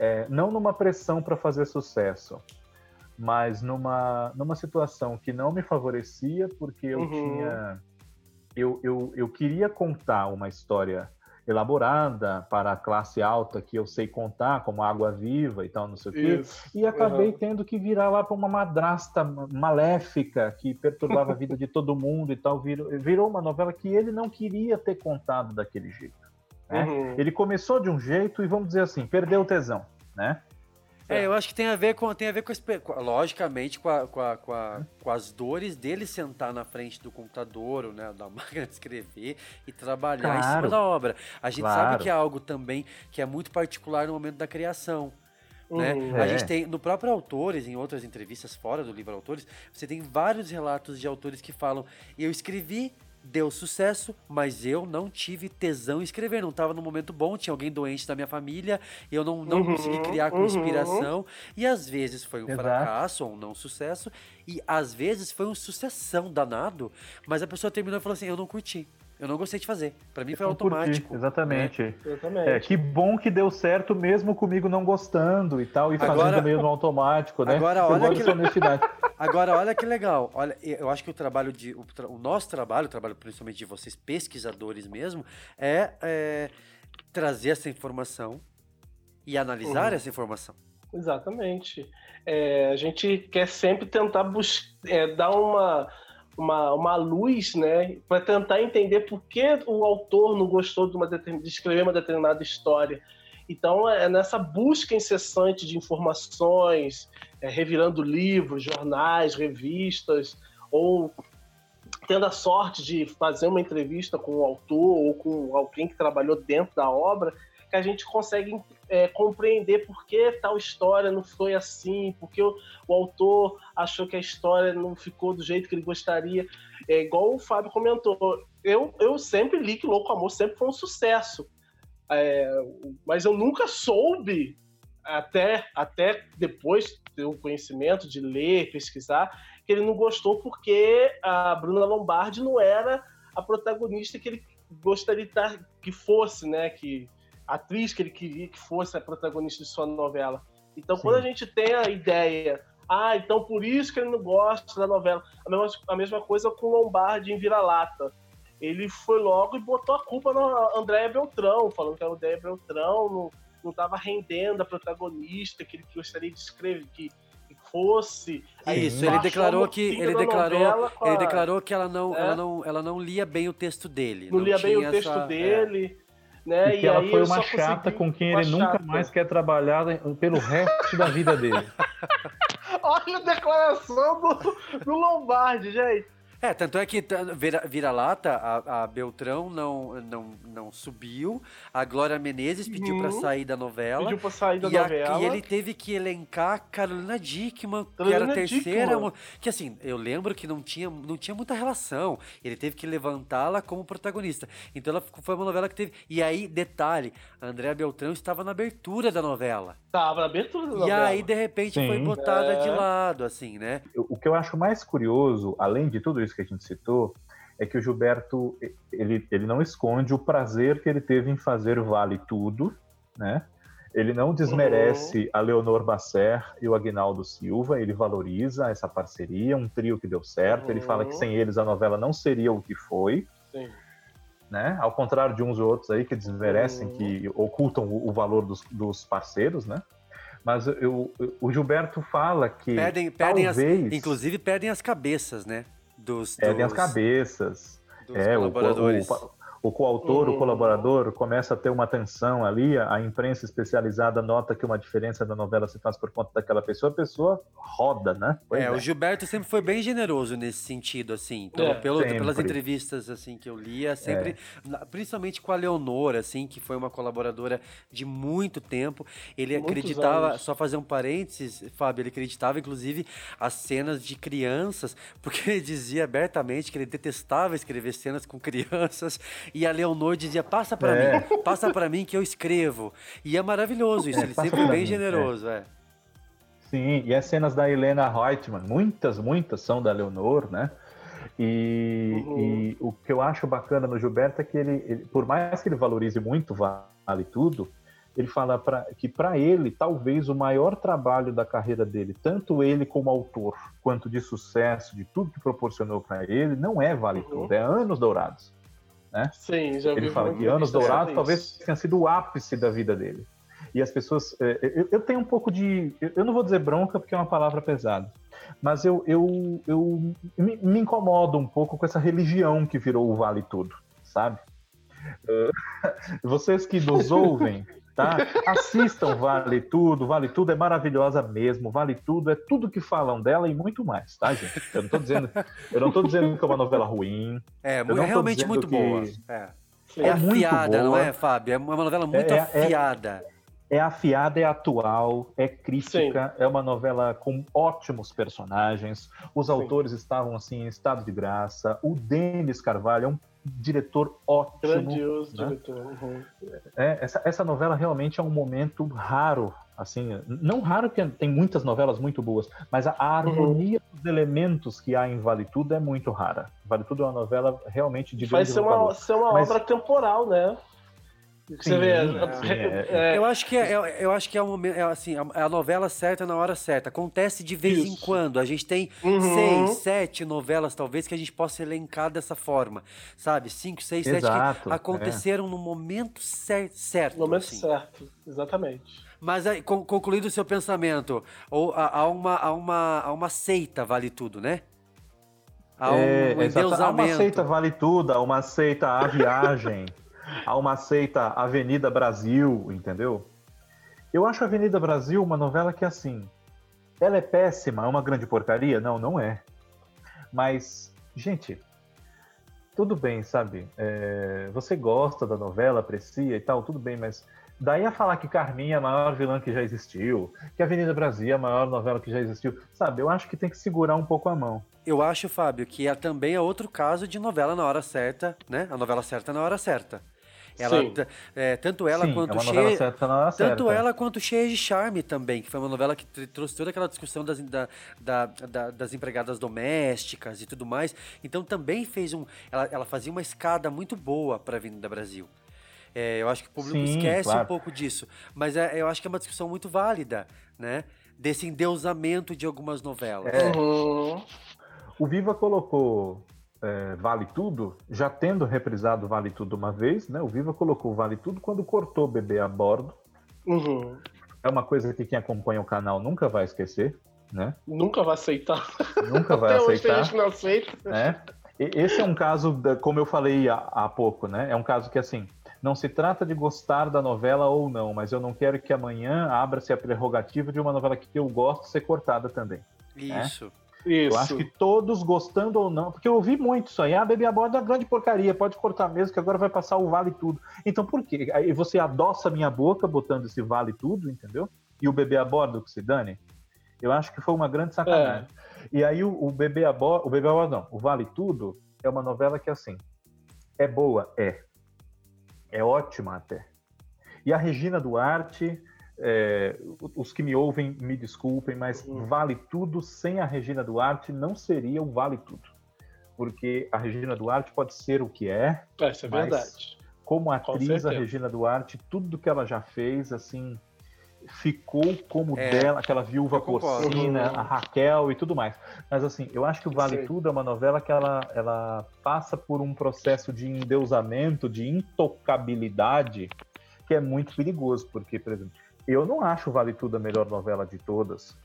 é, não numa pressão para fazer sucesso, mas numa, numa situação que não me favorecia, porque eu Uhum. tinha. Eu, eu, eu queria contar uma história elaborada para a classe alta que eu sei contar, como Água Viva e tal, não sei o quê. Isso. E acabei Uhum. tendo que virar lá para uma madrasta maléfica que perturbava a vida de todo mundo e tal. Virou, virou uma novela que ele não queria ter contado daquele jeito. né? Uhum. Ele começou de um jeito e vamos dizer assim, perdeu o tesão, né? É, eu acho que tem a ver com, tem a ver com, com logicamente, com, a- com, a- com, a- com as dores dele sentar na frente do computador, ou, né, da máquina de escrever e trabalhar em cima Claro. da obra. A gente Claro. sabe que é algo também que é muito particular no momento da criação. Né? Uhum. A É. gente tem, no próprio Autores, em outras entrevistas fora do livro Autores, você tem vários relatos de autores que falam: eu escrevi, deu sucesso, mas eu não tive tesão em escrever, não estava no momento bom, tinha alguém doente da minha família, eu não, não Uhum, consegui criar uhum. conspiração, e às vezes foi um Exato. fracasso ou um não sucesso, e às vezes foi um sucessão danado, mas a pessoa terminou e falou assim: eu não curti. Eu não gostei de fazer. Pra mim foi curti, automático. Exatamente. Exatamente. É, que bom que deu certo mesmo comigo não gostando e tal, e fazendo Agora- meio no automático, né? Agora, Eu olha que- honestidade. Agora, olha que legal. Olha, eu acho que o trabalho de. O, tra- o nosso trabalho, o trabalho principalmente de vocês, pesquisadores mesmo, é, é, trazer essa informação e analisar Uhum. essa informação. Exatamente. É, a gente quer sempre tentar bus- é, dar uma, uma, uma luz, né, para tentar entender por que o autor não gostou de, uma de escrever uma determinada história. Então, é nessa busca incessante de informações, é, revirando livros, jornais, revistas, ou tendo a sorte de fazer uma entrevista com o autor ou com alguém que trabalhou dentro da obra, que a gente consegue é, compreender por que tal história não foi assim, porque o, o autor achou que a história não ficou do jeito que ele gostaria. É igual o Fábio comentou. Eu, eu sempre li que Louco Amor sempre foi um sucesso. É, mas eu nunca soube, até, até depois ter o conhecimento de ler, pesquisar, que ele não gostou porque a Bruna Lombardi não era a protagonista que ele gostaria que fosse, né? Que atriz que ele queria que fosse a protagonista de sua novela. Então, Sim. quando a gente tem a ideia, ah, então por isso que ele não gosta da novela. A mesma, a mesma coisa com Lombardi em Vira-Lata. Ele foi logo e botou a culpa na Andréia Beltrão, falando que a Andréia Beltrão não, não estava rendendo a protagonista que ele gostaria de escrever, que, que fosse. Aí Isso, ele declarou que ele declarou, ele declarou que ela não, É. ela não, ela não lia bem o texto dele. não, lia bem o texto essa- é. Né? E que ela aí foi uma só chata com quem ele nunca chata. mais quer trabalhar pelo resto da vida dele. Olha a declaração do, do Lombardi, gente. É, tanto é que tá- vira- vira-lata, a, a Beltrão não, não, não subiu, a Glória Menezes pediu pra Uhum. sair da novela. Pediu pra sair da e, a- novela. e ele teve que elencar a Carolina Dickman, que Carolina era a terceira. Dickmann. mo- Que assim, eu lembro que não tinha, não tinha muita relação. Ele teve que levantá-la como protagonista. Então ela foi uma novela que teve. E aí, detalhe: a Andréa Beltrão estava na abertura da novela. Tava na abertura da E novela. aí, de repente, foi Sim. botada de É. lado, assim, né? O que eu acho mais curioso, além de tudo isso que a gente citou, é que o Gilberto ele, ele não esconde o prazer que ele teve em fazer o Vale Tudo, né? Ele não desmerece a Leonor Basser e o Agnaldo Silva, ele valoriza essa parceria, um trio que deu certo. Ele fala que Uhum. sem eles a novela não seria o que foi, Sim. né? Ao contrário de uns ou outros aí que desmerecem, Uhum. que ocultam o, o valor dos, dos parceiros, né? Mas eu, o Gilberto fala que Perdem, perdem as, talvez inclusive perdem as cabeças, né? Dos, perdem as dos- cabeças. dos É, colaboradores. o, o coautor, Uhum. o colaborador, começa a ter uma tensão ali, a imprensa especializada nota que uma diferença da novela se faz por conta daquela pessoa, a pessoa roda, né? Pois é, o Gilberto sempre foi bem generoso nesse sentido, assim. Então, É, pelo- pelas entrevistas assim que eu lia, sempre, na- principalmente com a Leonora, assim, que foi uma colaboradora de muito tempo, ele Muitos acreditava, anos. só fazer um parênteses, Fábio, ele acreditava inclusive as cenas de crianças, porque ele dizia abertamente que ele detestava escrever cenas com crianças, e a Leonor dizia: "Passa pra É. mim, passa pra mim que eu escrevo". E é maravilhoso isso, É, ele sempre pra bem mim, é. generoso, é. Sim, e as cenas da Helena Reutemann, muitas, muitas são da Leonor, né? E, Uhum. e o que eu acho bacana no Gilberto é que ele, ele- por mais que ele valorize muito Vale Tudo, ele fala pra, que para ele, talvez o maior trabalho da carreira dele, tanto ele como autor, quanto de sucesso, de tudo que proporcionou para ele, não é Vale Uhum. Tudo, é Anos Dourados. Sim, já Ele vi fala que Anos Dourados sobre talvez tenha sido o ápice da vida dele. E as pessoas. é, Eu, eu tenho um pouco de. eu- não vou dizer bronca porque é uma palavra pesada. Mas eu, eu, eu me, me incomodo um pouco com essa religião que virou o Vale Tudo, sabe? Vocês que nos ouvem, tá? Assistam Vale Tudo. Vale Tudo é maravilhosa mesmo. Vale Tudo é tudo que falam dela e muito mais, tá, gente? Eu não tô dizendo, eu não tô dizendo que é uma novela ruim. É, não é realmente muito que- boa. É. Sim. É, É afiada, não boa. é, Fábio? É uma novela muito É- é- afiada. É afiada, é atual, é crítica, é uma novela com ótimos personagens. Os autores estavam assim em estado de graça. O Denis Carvalho é um diretor ótimo. Grandioso né? diretor. Uhum. É, essa, essa novela realmente é um momento raro. Assim, não raro que tem muitas novelas muito boas, mas a, a harmonia dos elementos que há em Vale Tudo é muito rara. Vale Tudo é uma novela realmente de Vai ser uma, ser uma Mas- obra temporal, né? Sim, vê, sim, é- é, Eu acho que é, eu, acho que é um momento, é assim, é a novela certa na hora certa. Acontece de vez em Isso. quando. A gente tem Uhum. seis, sete novelas, talvez, que a gente possa elencar dessa forma. Sabe? Cinco, seis, sete Exato, que é. aconteceram no momento cer certo. no momento assim. certo, exatamente. Mas concluído o seu pensamento, ou há, uma, há, uma, há uma seita, vale tudo, né? Há um, É, um. Há uma seita Vale Tudo, há uma seita A Viagem, há uma seita Avenida Brasil, entendeu? Eu acho Avenida Brasil uma novela que, assim, ela é péssima, é uma grande porcaria? Não, não é. Mas, gente, tudo bem, sabe? É, você gosta da novela, aprecia e tal, tudo bem, mas daí a falar que Carminha é a maior vilã que já existiu, que Avenida Brasil é a maior novela que já existiu, sabe? Eu acho que tem que segurar um pouco a mão. Eu acho, Fábio, que é também é outro caso de novela na hora certa, né? A novela certa na hora certa. Ela, é, tanto ela Sim, quanto é cheia, certa hora tanto certa. ela quanto cheia de charme também, que foi uma novela que tr- trouxe toda aquela discussão das, da- da- da- das empregadas domésticas e tudo mais. Então também fez um, ela, ela fazia uma escada muito boa para a Avenida Brasil. É, eu acho que o público Sim, esquece um claro. pouco disso, mas é- eu acho que é uma discussão muito válida, né? Desse endeusamento de algumas novelas. É. Uhum. O Viva colocou é, Vale Tudo, já tendo reprisado Vale Tudo uma vez, né? O Viva colocou Vale Tudo quando cortou Bebê a Bordo. Uhum. É uma coisa que quem acompanha o canal nunca vai esquecer, né? Nunca vai aceitar. Nunca vai Até hoje tem aceitar. gente que não aceita. né? E- Esse é um caso, da- como eu falei há, há pouco, né? É um caso que, assim, não se trata de gostar da novela ou não, mas eu não quero que amanhã abra-se a prerrogativa de uma novela que eu gosto ser cortada também. Isso. Isso. Eu acho que todos, gostando ou não, porque eu ouvi muito isso aí, ah, Bebê a Bordo é uma grande porcaria, pode cortar mesmo, que agora vai passar o Vale Tudo. Então por quê? Aí você adoça a minha boca botando esse Vale Tudo, entendeu? E o Bebê a Bordo que se dane? Eu acho que foi uma grande sacanagem. E aí o, o Bebê a Bordo, o Bebê a Bordo não, o Vale Tudo é uma novela que, assim, é boa? É. É ótima até. E a Regina Duarte, é, os que me ouvem me desculpem, mas Uhum. Vale Tudo sem a Regina Duarte não seria o Vale Tudo. Porque a Regina Duarte pode ser o que é, isso é Mas- verdade. como atriz, a certeza. Regina Duarte, tudo que ela já fez, assim, ficou como É, dela, aquela viúva porcina, a Raquel e tudo mais. Mas assim, eu acho que o Vale Sim. Tudo é uma novela que ela, ela passa por um processo de endeusamento, de intocabilidade, que é muito perigoso, porque, por exemplo, eu não acho Vale Tudo a melhor novela de todas.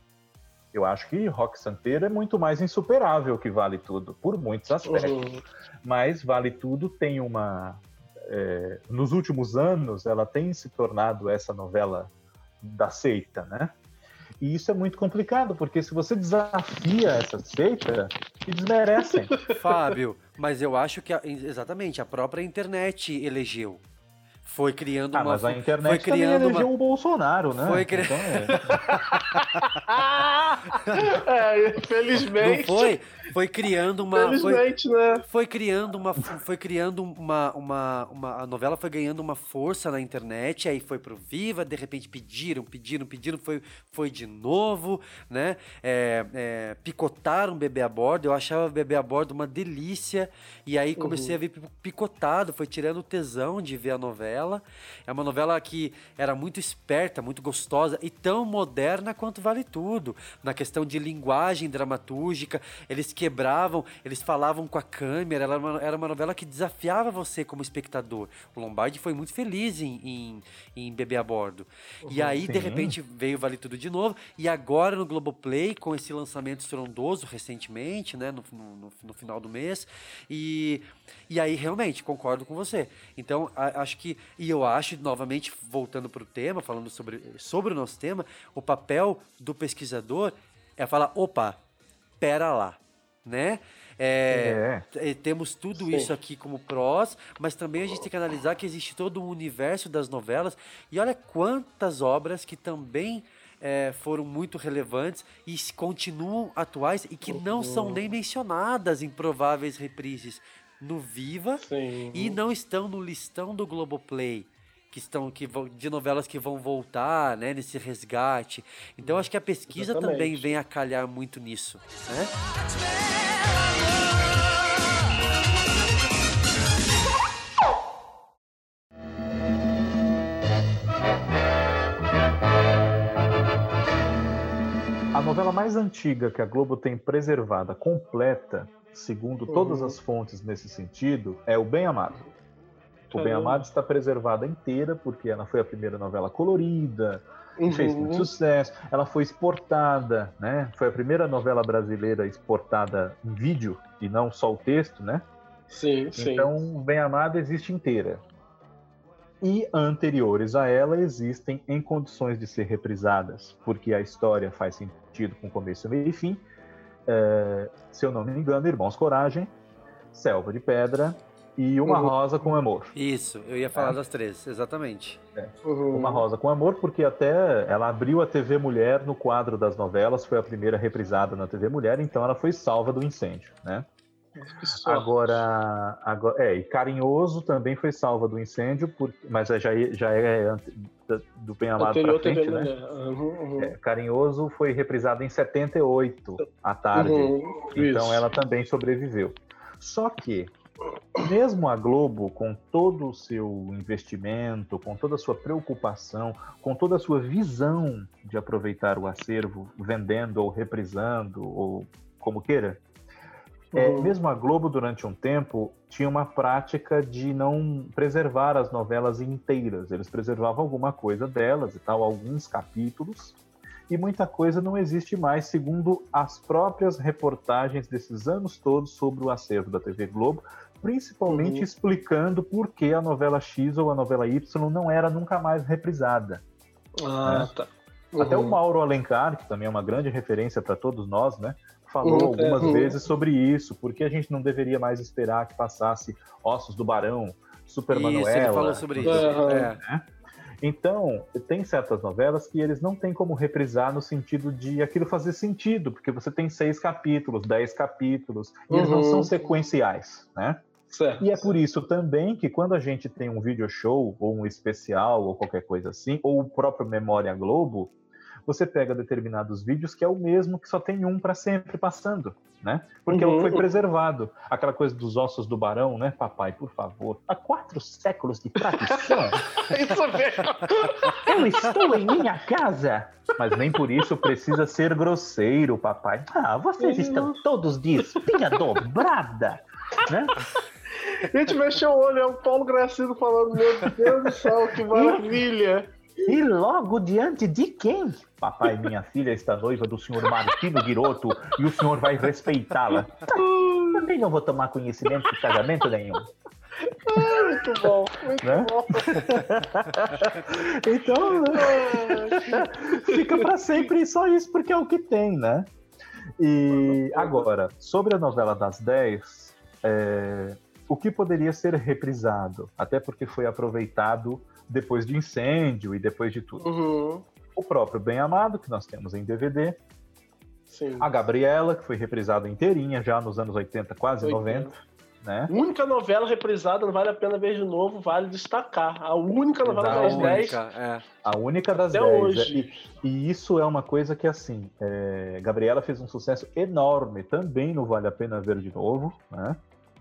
Eu acho que Rock Santeiro é muito mais insuperável que Vale Tudo, por muitos aspectos. Uhum. Mas Vale Tudo tem uma. é, nos últimos anos, ela tem se tornado essa novela da seita, né? E isso é muito complicado, porque se você desafia essa seita, te desmerecem. Fábio, mas eu acho que a- exatamente a própria internet elegeu. Foi criando Ah, uma. mas a foi internet também criando elegeu uma. o Bolsonaro, né? Foi cri- Então, é. É, Não infelizmente. foi? Foi criando uma. Foi, Infelizmente, né? foi criando uma. Foi criando uma, uma, uma. A novela foi ganhando uma força na internet, aí foi pro Viva, de repente pediram, pediram, pediram, foi, foi de novo, né? É, é, picotaram bebê a bordo. Eu achava bebê a bordo uma delícia. E aí comecei a ver pi- picotado, foi tirando o tesão de ver a novela. É uma novela que era muito esperta, muito gostosa e tão moderna quanto Vale Tudo. Na questão de linguagem dramatúrgica, eles quebravam, eles falavam com a câmera. Era uma, era uma novela que desafiava você como espectador. O Lombardi foi muito feliz em, em, em Bebê a Bordo. E aí, de Sim. repente, veio Vale Tudo de novo. E agora no Globoplay, com esse lançamento estrondoso recentemente, né? No, no, no- no final do mês. E, e aí, realmente, concordo com você. Então, a- acho que. E eu acho, novamente, voltando para o tema, falando sobre, sobre o nosso tema, o papel do pesquisador é falar: opa, pera lá, né? É, eh, temos tudo Sim. isso aqui como prós, mas também a gente tem que analisar que existe todo um universo das novelas e olha quantas obras que também eh, foram muito relevantes e continuam atuais e que não são nem mencionadas em prováveis reprises no Viva Sim. e não estão no listão do Globoplay. Que estão que vão, de novelas que vão voltar, né, nesse resgate. Então acho que a pesquisa também Exatamente. vem a calhar muito nisso, né? A novela mais antiga que a Globo tem preservada, completa, segundo todas Uhum. as fontes nesse sentido, é O Bem Amado. O Bem Caramba. Amado está preservada inteira porque ela foi a primeira novela colorida, fez muito Uhum. sucesso, ela foi exportada, né? Foi a primeira novela brasileira exportada em vídeo e não só o texto, né? Sim, sim. Então, O Bem Amado existe inteira. E anteriores a ela existem em condições de ser reprisadas, porque a história faz sentido com começo, meio e fim. É, se eu não me engano, Irmãos Coragem, Selva de Pedra e Uma Uhum. Rosa com Amor. Isso, eu ia falar É. das três, exatamente. Uhum. Uma Rosa com Amor, porque até ela abriu a TV Mulher no quadro das novelas, foi a primeira reprisada na TV Mulher, então ela foi salva do incêndio, né? Agora, agora, é, e Carinhoso também foi salva do incêndio, por, mas já, é- já é ante- da- do Bem Amado pra frente, TV né? Uhum, uhum. É, Carinhoso foi reprisado em 78, à tarde. Uhum, Então isso. ela também sobreviveu. Só que, mesmo a Globo, com todo o seu investimento, com toda a sua preocupação, com toda a sua visão de aproveitar o acervo, vendendo ou reprisando, ou como queira, é, Uhum. mesmo a Globo, durante um tempo, tinha uma prática de não preservar as novelas inteiras. Eles preservavam alguma coisa delas e tal, alguns capítulos, e muita coisa não existe mais, segundo as próprias reportagens desses anos todos sobre o acervo da TV Globo, principalmente Uhum. explicando por que a novela X ou a novela Y não era nunca mais reprisada. Ah, tá. Até o Uhum. Mauro Alencar, que também é uma grande referência para todos nós, né? Falou Uhum, algumas uhum. vezes sobre isso, porque a gente não deveria mais esperar que passasse Ossos do Barão, Super Manuela. ele falou sobre isso. É. Então, tem certas novelas que eles não têm como reprisar no sentido de aquilo fazer sentido, porque você tem seis capítulos, dez capítulos, e eles não Uhum. são sequenciais, né? Certo. E é por isso também que quando a gente tem um video show, ou um especial, ou qualquer coisa assim, ou o próprio Memória Globo, você pega determinados vídeos que é o mesmo, que só tem um para sempre passando, né? Porque é o que foi Uhum. preservado. Aquela coisa dos ossos do barão, né? Papai, por favor. Há quatro séculos de tradição, Isso mesmo. eu estou em minha casa. Mas nem por isso precisa ser grosseiro, papai. Ah, vocês estão todos de espinha dobrada, né? A gente mexeu o olho, é o Paulo Gracindo falando, meu Deus do céu, que maravilha. E logo diante de quem? Papai, minha filha está noiva do senhor Martino Giroto e o senhor vai respeitá-la. Tá, Também não vou tomar conhecimento de casamento nenhum. Muito bom, muito Né? bom. Então, fica para sempre só isso, porque é o que tem, né? E agora, sobre a novela das 10, é, o que poderia ser reprisado? Até porque foi aproveitado depois de incêndio e depois de tudo. Uhum, O próprio Bem Amado, que nós temos em DVD. sim. A Gabriela, que foi reprisada inteirinha já nos anos 80, quase 80. 90, né? Única novela reprisada, não vale a pena ver de novo, vale destacar. A única novela Exato. das A 10 única, é. A única das até 10. hoje. E, e isso é uma coisa que, assim, é, Gabriela fez um sucesso enorme também no Vale a Pena Ver de Novo, né?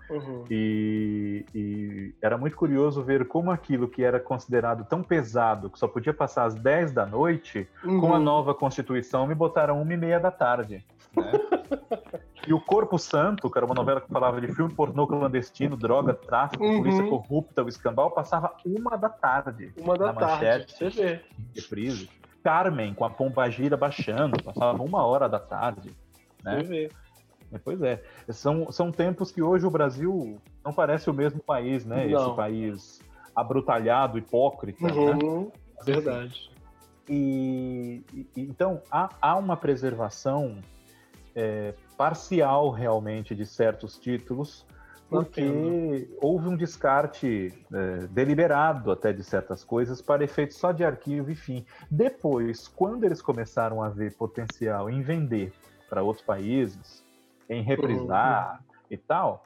Uhum. E, e era muito curioso ver como aquilo que era considerado tão pesado, que só podia passar às 10 da noite, com a Uhum. nova Constituição me botaram uma e meia da tarde. Né? e o Corpo Santo, que era uma novela que falava de filme pornô clandestino, droga, tráfico, Uhum. polícia corrupta, o escambau, passava uma da tarde. Uma da na tarde, manchete, você vê. reprise. Carmen, com a pombagira baixando, passava uma hora da tarde. Você Né? vê. Pois é. São, são tempos que hoje o Brasil não parece o mesmo país, né? Não. Esse país abrutalhado, hipócrita, né? Uhum, Verdade. E, e- então há, há uma preservação é, parcial realmente de certos títulos, porque houve um descarte é, deliberado até de certas coisas para efeitos só de arquivo e fim. Depois, quando eles começaram a ver potencial em vender para outros países, em reprisar e tal,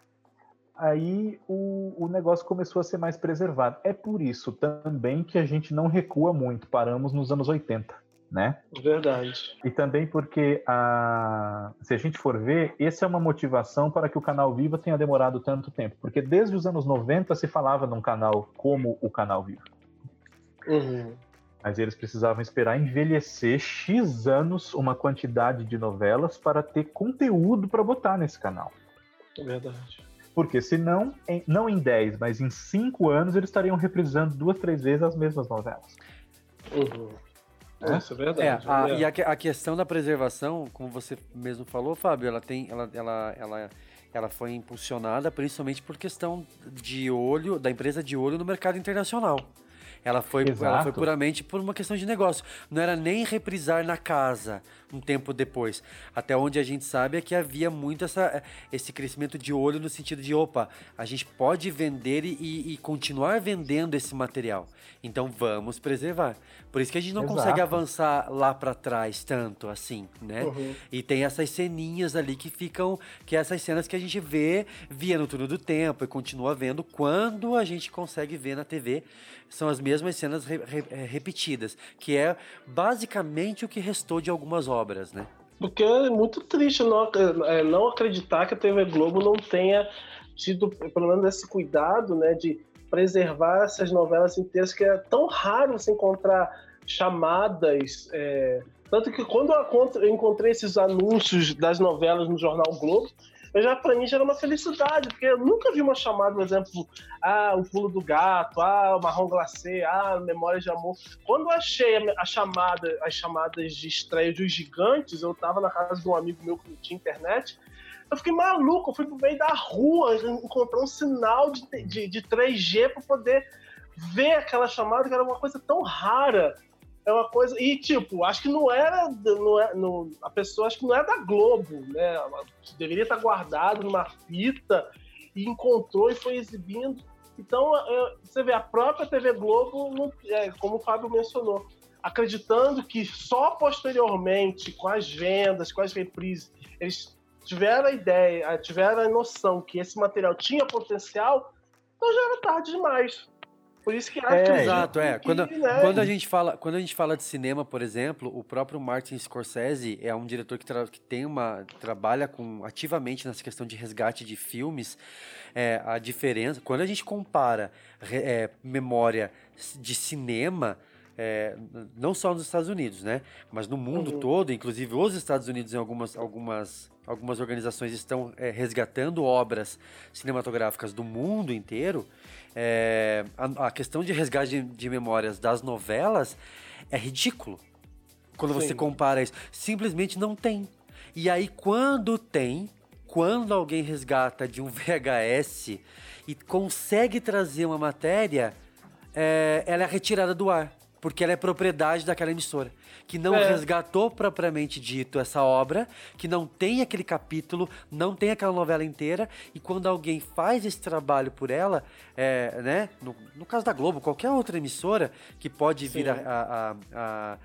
aí o, o negócio começou a ser mais preservado. É por isso também que a gente não recua muito, paramos nos anos 80, né? Verdade. E também porque, a, se a gente for ver, essa é uma motivação para que o canal Viva tenha demorado tanto tempo. Porque desde os anos 90 se falava num canal como o canal Viva. Uhum. Mas eles precisavam esperar envelhecer X anos uma quantidade de novelas para ter conteúdo para botar nesse canal. Verdade. Porque senão, em, não em 10, mas em 5 anos, eles estariam reprisando duas, três vezes as mesmas novelas. Uhum. É? Isso é É, verdade. a, é. e a, a questão da preservação, como você mesmo falou, Fábio, ela tem, ela, ela, ela, ela foi impulsionada principalmente por questão de olho, da empresa de olho no mercado internacional. Ela foi, ela foi puramente por uma questão de negócio. Não era nem reprisar na casa um tempo depois. Até onde a gente sabe é que havia muito essa, esse crescimento de olho no sentido de, opa, a gente pode vender e, e continuar vendendo esse material. Então vamos preservar. Por isso que a gente não Exato. consegue avançar lá pra trás tanto assim, né? Uhum. E tem essas ceninhas ali que ficam, que é essas cenas que a gente vê via no turno do tempo e continua vendo quando a gente consegue ver na TV. São as mesmas cenas re- re- eh, repetidas, que é basicamente o que restou de algumas obras, né? Porque é muito triste não, é, não acreditar que a TV Globo não tenha tido, pelo menos, esse cuidado né, de preservar essas novelas inteiras, que é tão raro você encontrar chamadas. é, tanto que quando eu encont- eu encontrei esses anúncios das novelas no Jornal Globo, eu já, pra mim, já era uma felicidade, porque eu nunca vi uma chamada, por exemplo, ah, O Pulo do Gato, ah, O Marrom Glacê, ah, Memórias de Amor. Quando eu achei a, a chamada, as chamadas de estreia dos gigantes, eu tava na casa de um amigo meu que não tinha internet, eu fiquei maluco, eu fui pro meio da rua encontrar um sinal de, de, de 3G para poder ver aquela chamada, que era uma coisa tão rara. É uma coisa. E, tipo, acho que não era. Não é, não, a pessoa acho que não é da Globo, né? Ela Deveria estar guardado numa fita e encontrou e foi exibindo. Então, é, você vê, a própria TV Globo, é, como o Fábio mencionou, acreditando que só posteriormente, com as vendas, com as reprises, eles tiveram a ideia, tiveram a noção que esse material tinha potencial, então já era tarde demais. Por isso que acho É, que Exato, é. que, Quando, né, quando, a gente fala, quando a gente fala de cinema, por exemplo, o próprio Martin Scorsese é um diretor que, que tem uma trabalha com ativamente nessa questão de resgate de filmes. É, a diferença, quando a gente compara é, memória de cinema, é, não só nos Estados Unidos, né? Mas no mundo Uhum. todo, inclusive os Estados Unidos em algumas, algumas, algumas organizações estão é, resgatando obras cinematográficas do mundo inteiro. É, a, a questão de resgate de, de memórias das novelas é ridículo. Quando você Sim. compara isso, simplesmente não tem. E aí, quando tem, quando alguém resgata de um VHS e consegue trazer uma matéria, é, ela é retirada do ar. Porque ela é propriedade daquela emissora. Que não É. resgatou propriamente dito essa obra, que não tem aquele capítulo, não tem aquela novela inteira. E quando alguém faz esse trabalho por ela, é, né? No, no caso da Globo, qualquer outra emissora que pode vir a, Sim. a- a- a-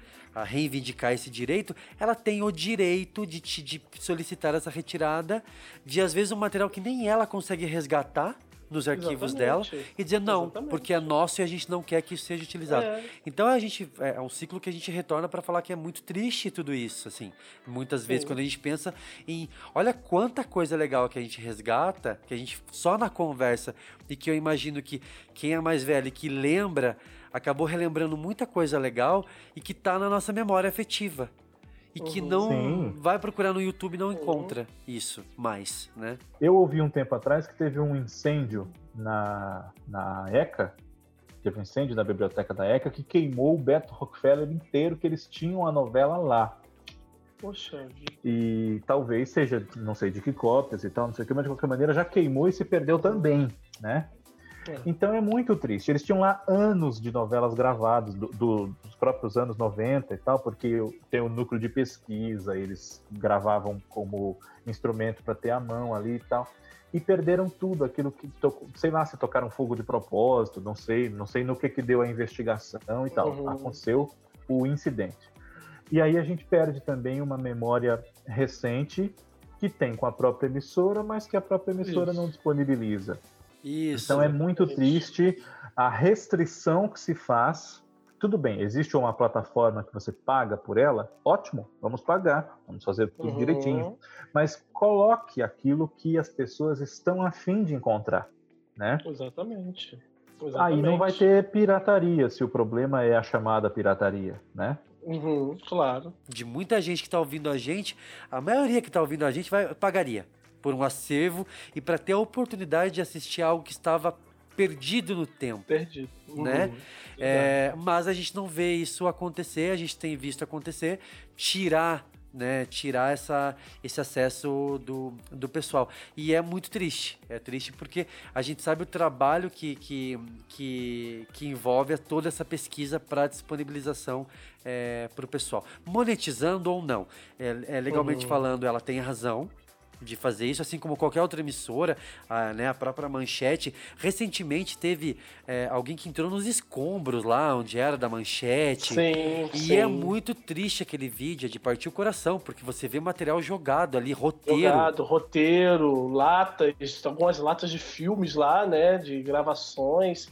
a reivindicar esse direito, ela tem o direito de, te- de solicitar essa retirada de, às vezes, um material que nem ela consegue resgatar nos arquivos dela Exatamente. e dizer não, Exatamente. porque é nosso e a gente não quer que isso seja utilizado. É. Então a gente é um ciclo que a gente retorna para falar que é muito triste tudo isso, assim. Muitas vezes Sim. quando a gente pensa em, olha quanta coisa legal que a gente resgata, que a gente só na conversa e que eu imagino que quem é mais velho e que lembra acabou relembrando muita coisa legal e que tá na nossa memória afetiva. E que Uhum. não Sim. vai procurar no YouTube e não encontra isso mais, né? Eu ouvi um tempo atrás que teve um incêndio na, na ECA, teve um incêndio na biblioteca da ECA que queimou o Beto Rockefeller inteiro, que eles tinham a novela lá. Poxa. E talvez seja, não sei de que cópias e tal, não sei o que, mas de qualquer maneira já queimou e se perdeu também, né? É. Então é muito triste. Eles tinham lá anos de novelas gravadas, do- do- próprios anos 90 e tal, porque tem o núcleo de pesquisa, eles gravavam como instrumento para ter a mão ali e tal. E perderam tudo, aquilo que, tocou, sei lá, se tocaram fogo de propósito, não sei, não sei no que que deu a investigação e tal. Uhum. Aconteceu o incidente. E aí a gente perde também uma memória recente que tem com a própria emissora, mas que a própria emissora Isso. não disponibiliza. Isso. Então é muito triste a restrição que se faz. Tudo bem, existe uma plataforma que você paga por ela, ótimo, vamos pagar, vamos fazer tudo Uhum. direitinho. Mas coloque aquilo que as pessoas estão afim de encontrar, né? Exatamente. Aí não vai Exatamente. ter pirataria, se o problema é a chamada pirataria, né? Uhum, claro. de muita gente que está ouvindo a gente, a maioria que está ouvindo a gente vai pagaria por um acervo e para ter a oportunidade de assistir algo que estava perdido no tempo. Perdido. Uhum. Né? É, mas a gente não vê isso acontecer, a gente tem visto acontecer, tirar, né, tirar essa, esse acesso do, do pessoal. E é muito triste, é triste porque a gente sabe o trabalho que, que, que, que envolve toda essa pesquisa para disponibilização para o pessoal. Monetizando ou não, é, é, legalmente Uhum. falando, ela tem razão, de fazer isso, assim como qualquer outra emissora, a, né, a própria Manchete. Recentemente teve é, alguém que entrou nos escombros lá, onde era da Manchete. Sim, E sim. é muito triste aquele vídeo, é de partir o coração, porque você vê material jogado ali, roteiro. Jogado, roteiro, latas, algumas latas de filmes lá, né? De gravações.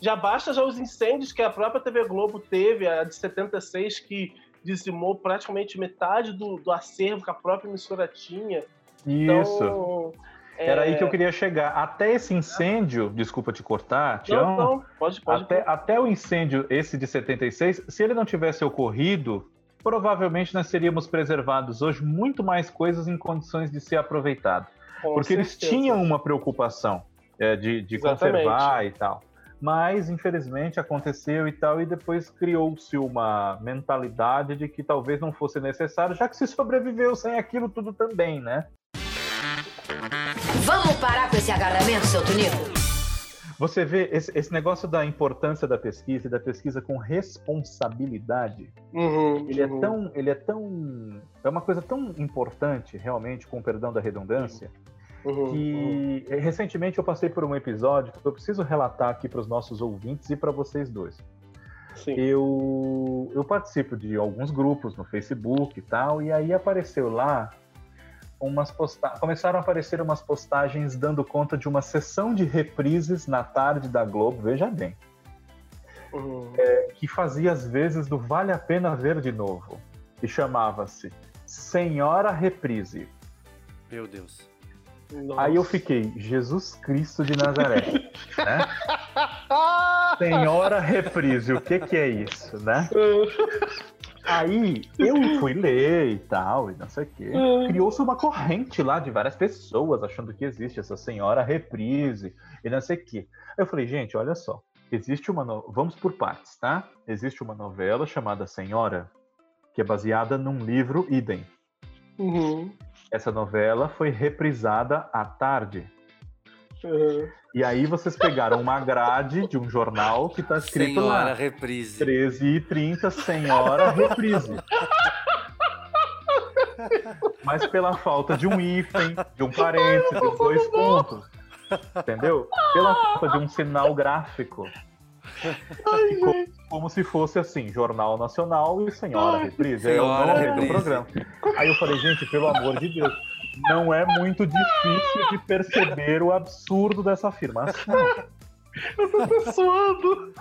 Já basta já os incêndios que a própria TV Globo teve, a de 76, que dizimou praticamente metade do, do acervo que a própria emissora tinha. Isso. Então, Era é, aí que eu queria chegar. Até esse incêndio, desculpa te cortar, Não, Tião. não, pode, pode. Até, até o incêndio, esse de 76, se ele não tivesse ocorrido, provavelmente nós teríamos preservados hoje muito mais coisas em condições de ser aproveitado. com Porque eles certeza. tinham uma preocupação é, de, de conservar e tal. Mas, infelizmente, aconteceu e tal, e depois criou-se uma mentalidade de que talvez não fosse necessário, já que se sobreviveu sem aquilo tudo também, né? Vamos parar com esse agarramento, seu Tunico? Você vê esse, esse negócio da importância da pesquisa e da pesquisa com responsabilidade. Uhum, Ele é uhum. tão, ele é tão, é uma coisa tão importante, realmente, com o perdão da redundância, Uhum, uhum. que eh, recentemente eu passei por um episódio que eu preciso relatar aqui para os nossos ouvintes e para vocês dois. Sim. Eu, eu participo de alguns grupos no Facebook e tal, e aí apareceu lá umas postagens. Começaram a aparecer umas postagens dando conta de uma sessão de reprises na tarde da Globo, veja bem, Uhum. que fazia às vezes do Vale a Pena Ver de Novo, e chamava-se Senhora Reprise. Meu Deus. Aí eu Nossa. fiquei, Jesus Cristo de Nazaré. né? Senhora Reprise, o que que é isso, né? Aí eu fui ler e tal, e não sei o quê. Criou-se uma corrente lá de várias pessoas achando que existe essa senhora reprise e não sei o quê. Eu falei, gente, olha só. Existe uma. No... Vamos por partes, tá? Existe uma novela chamada Senhora, que é baseada num livro idem. Uhum. Essa novela foi reprisada à tarde. Uhum. E aí vocês pegaram uma grade de um jornal que tá escrito Senhora lá. reprise. 13 e 30, Senhora Reprise. Mas pela falta de um hífen, de um parênteses, de dois pontos. Entendeu? Pela falta de um sinal gráfico. Ficou como se fosse assim, Jornal Nacional e Senhora Reprise. É o Senhora nome do programa. Aí eu falei, gente, pelo amor de Deus, não é muito difícil de perceber o absurdo dessa afirmação. Suando.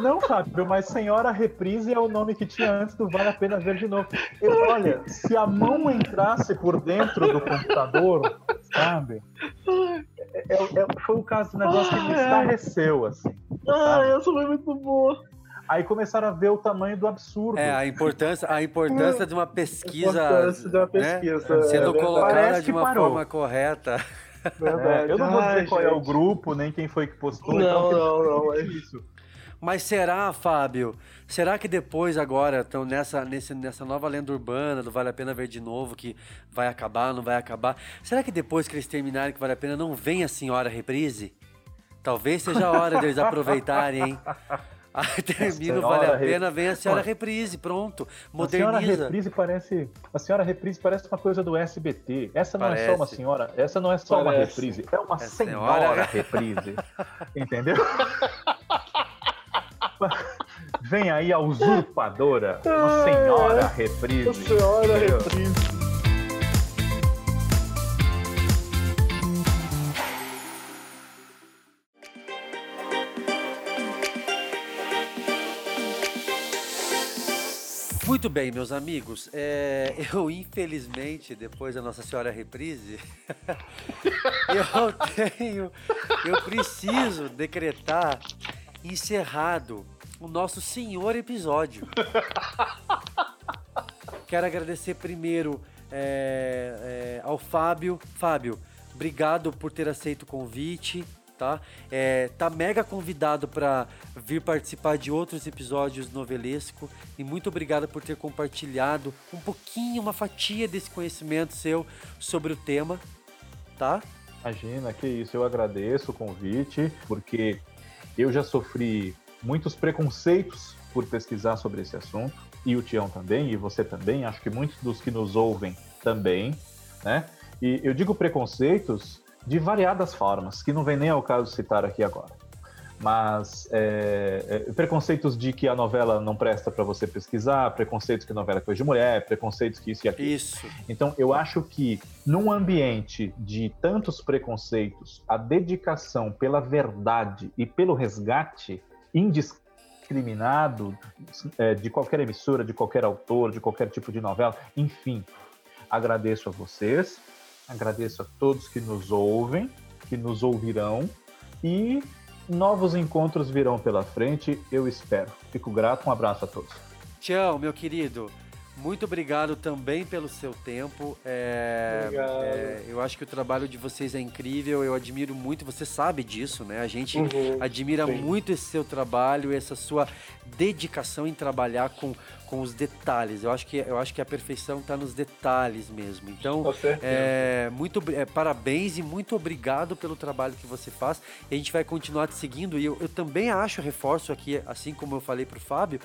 Não, Fábio, mas Senhora Reprise é o nome que tinha antes do Vale a Pena Ver de novo. Eu, olha, se a mão entrasse por dentro do computador, sabe? É- é- é- foi o caso do negócio que me estarreceu, assim. Ah, sabe? essa foi muito boa. Aí começaram a ver o tamanho do absurdo. É, a importância, a importância de uma pesquisa, Importância de uma né, pesquisa, é sendo verdade. colocada de uma parou. forma correta. É, eu não vou dizer Ai, qual é o gente. grupo, nem quem foi que postou. Não, então, não, não, é é- isso. Mas será, Fábio? Será que depois, agora, estão nessa, nesse, nessa nova lenda urbana do Vale a Pena Ver de Novo, que vai acabar, não vai acabar? Será que depois que eles terminarem que Vale a Pena não vem a senhora reprise? Talvez seja a hora deles aproveitarem, hein? Aí termina o Vale a senhora Pena, vem a senhora reprise, pronto. A senhora Moderniza. reprise parece. A senhora reprise parece uma coisa do SBT. Essa não é só uma Parece. senhora. Essa não é só uma Parece. reprise. É uma É senhora, senhora. reprise. Entendeu? Vem aí a usurpadora, uma senhora reprise. Senhora entendeu? reprise. Muito bem, meus amigos. É, eu, infelizmente, depois da Nossa Senhora Reprise, eu tenho. Eu preciso decretar encerrado o nosso senhor episódio. Quero agradecer primeiro é, é, ao Fábio. Fábio, obrigado por ter aceito o convite. Tá? É, tá mega convidado para vir participar de outros episódios novelesco e muito obrigado por ter compartilhado um pouquinho, uma fatia desse conhecimento seu sobre o tema, tá? Imagina, que isso. Eu agradeço o convite, porque eu já sofri muitos preconceitos por pesquisar sobre esse assunto, e o Tião também, e você também, acho que muitos dos que nos ouvem também, né? E eu digo preconceitos de variadas formas, que não vem nem ao caso citar aqui agora. Mas é, é, preconceitos de que a novela não presta para você pesquisar, preconceitos que a novela é coisa de mulher, preconceitos que isso e aquilo. Isso. Então, eu acho que num ambiente de tantos preconceitos, a dedicação pela verdade e pelo resgate indiscriminado é, de qualquer emissora, de qualquer autor, de qualquer tipo de novela, enfim, agradeço a vocês, agradeço a todos que nos ouvem, que nos ouvirão e novos encontros virão pela frente, eu espero. Fico grato, um abraço a todos. Tchau, meu querido. Muito obrigado também pelo seu tempo. É, Obrigado. é, eu acho que o trabalho de vocês é incrível. Eu admiro muito. Você sabe disso, né? A gente Uhum, admira sim. muito esse seu trabalho, essa sua dedicação em trabalhar com, com os detalhes. Eu acho que eu acho que a perfeição está nos detalhes mesmo. Então, é, muito é, parabéns e muito obrigado pelo trabalho que você faz. E a gente vai continuar te seguindo. E eu, eu também acho, reforço aqui, assim como eu falei pro Fábio,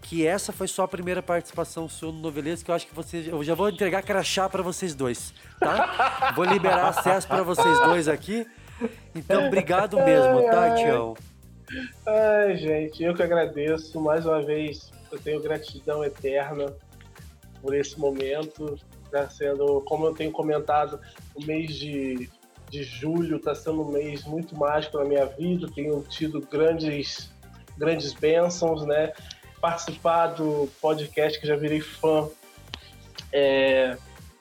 que essa foi só a primeira participação sua no Novelesco, que eu acho que você. Eu já vou entregar crachá para vocês dois, tá? vou liberar acesso para vocês dois aqui. Então, obrigado mesmo, tá. Tião? Ai, gente, eu que agradeço. Mais uma vez, eu tenho gratidão eterna por esse momento. Está sendo, como eu tenho comentado, o mês de, de julho está sendo um mês muito mágico na minha vida. Tenho tido grandes, grandes bênçãos, né? Participar do podcast que já virei fã.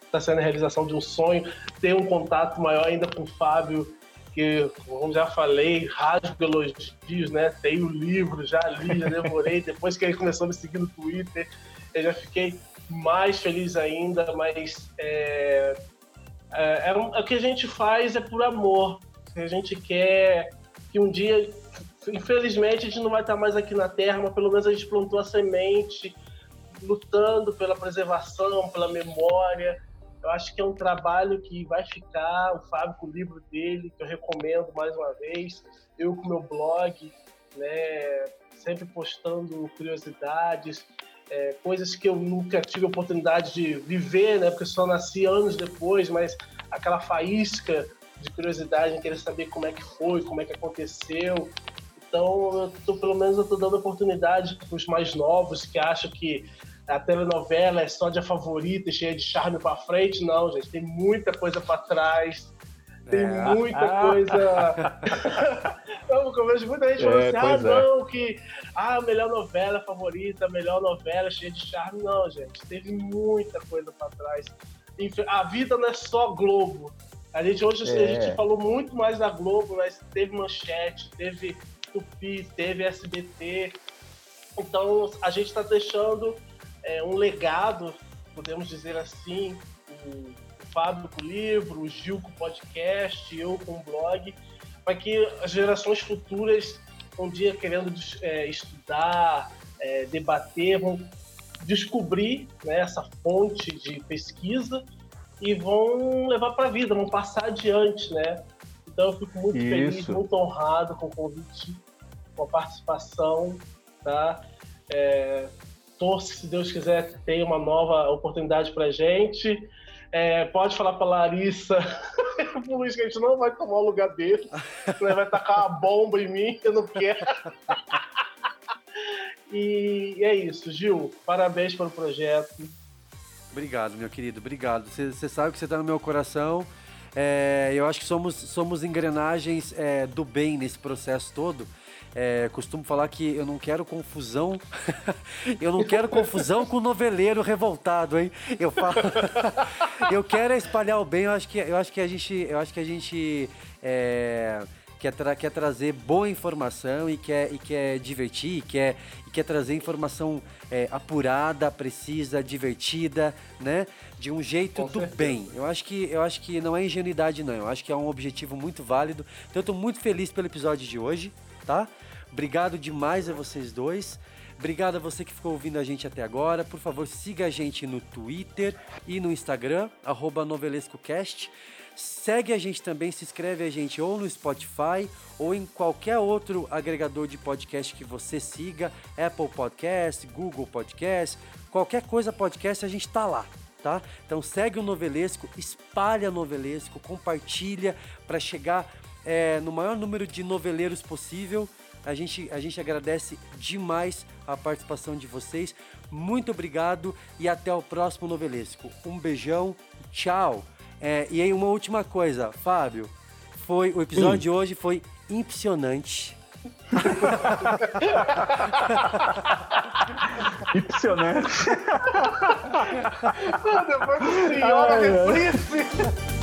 Está sendo a realização de um sonho. Ter um contato maior ainda com o Fábio que, como já falei, rasgo elogios, né? O livro, já li, já devorei. Depois que ele começou a me seguir no Twitter, eu já fiquei mais feliz ainda, mas é, é, é, é o que a gente faz é por amor. A gente quer que um dia, infelizmente, a gente não vai estar mais aqui na Terra, mas pelo menos a gente plantou a semente, lutando pela preservação, pela memória, eu acho que é um trabalho que vai ficar, o Fábio com o livro dele, que eu recomendo mais uma vez, eu com meu blog, né, sempre postando curiosidades, é, coisas que eu nunca tive a oportunidade de viver, né, porque eu só nasci anos depois, mas aquela faísca de curiosidade em querer saber como é que foi, como é que aconteceu. Então, eu tô, pelo menos eu estou dando oportunidade para os mais novos que acham que a telenovela é só de a favorita, cheia de charme para frente. Não, gente, tem muita coisa para trás. Tem é. muita ah. coisa. não, eu vejo muita gente falando é, assim: ah, é. não, que ah, a melhor novela favorita, a melhor novela cheia de charme. Não, gente, teve muita coisa para trás. A vida não é só Globo. A gente hoje a gente é. falou muito mais da Globo, mas teve manchete, teve Tupi, teve SBT. Então a gente está deixando é, um legado, podemos dizer assim, o, Fábio com o livro, o Gil com o podcast, eu com o blog, para que as gerações futuras, um dia querendo é, estudar, é, debater, vão descobrir né, essa fonte de pesquisa e vão levar para a vida, vão passar adiante, né? Então eu fico muito Isso. feliz, muito honrado com o convite, com a participação, tá? É, torço se Deus quiser, tenha uma nova oportunidade para gente. É, pode falar para Larissa, Luiz, que a gente não vai tomar o lugar dele. Ele vai tacar uma bomba em mim, eu não quero. e é isso, Gil. Parabéns pelo projeto. Obrigado, meu querido, obrigado. Você sabe que você está no meu coração. É, eu acho que somos, somos engrenagens é, do bem nesse processo todo. É, costumo falar que eu não quero confusão. eu não quero confusão com o noveleiro revoltado, hein? Eu falo. eu quero espalhar o bem. Eu acho que, eu acho que a gente, eu acho que a gente é, quer, tra quer trazer boa informação e quer, e quer divertir, e quer, e quer trazer informação é, apurada, precisa, divertida, né? De um jeito Com do certeza. bem. Eu acho que eu acho que não é ingenuidade não. Eu acho que é um objetivo muito válido. Então eu estou muito feliz pelo episódio de hoje, tá? Obrigado demais a vocês dois. Obrigado a você que ficou ouvindo a gente até agora. Por favor, siga a gente no Twitter e no Instagram, novelescocast. Segue a gente também, se inscreve a gente ou no Spotify ou em qualquer outro agregador de podcast que você siga, Apple Podcast, Google Podcast, qualquer coisa podcast, a gente tá lá. Tá? Então segue o Novelesco, espalha o Novelesco, compartilha para chegar é, no maior número de noveleiros possível a gente, a gente agradece demais a participação de vocês. Muito obrigado e até o próximo novelesco. Um beijão, tchau. É, e aí uma última coisa, Fábio, foi o episódio de hoje foi impressionante. Impressionante. Depois do senhor, reprise.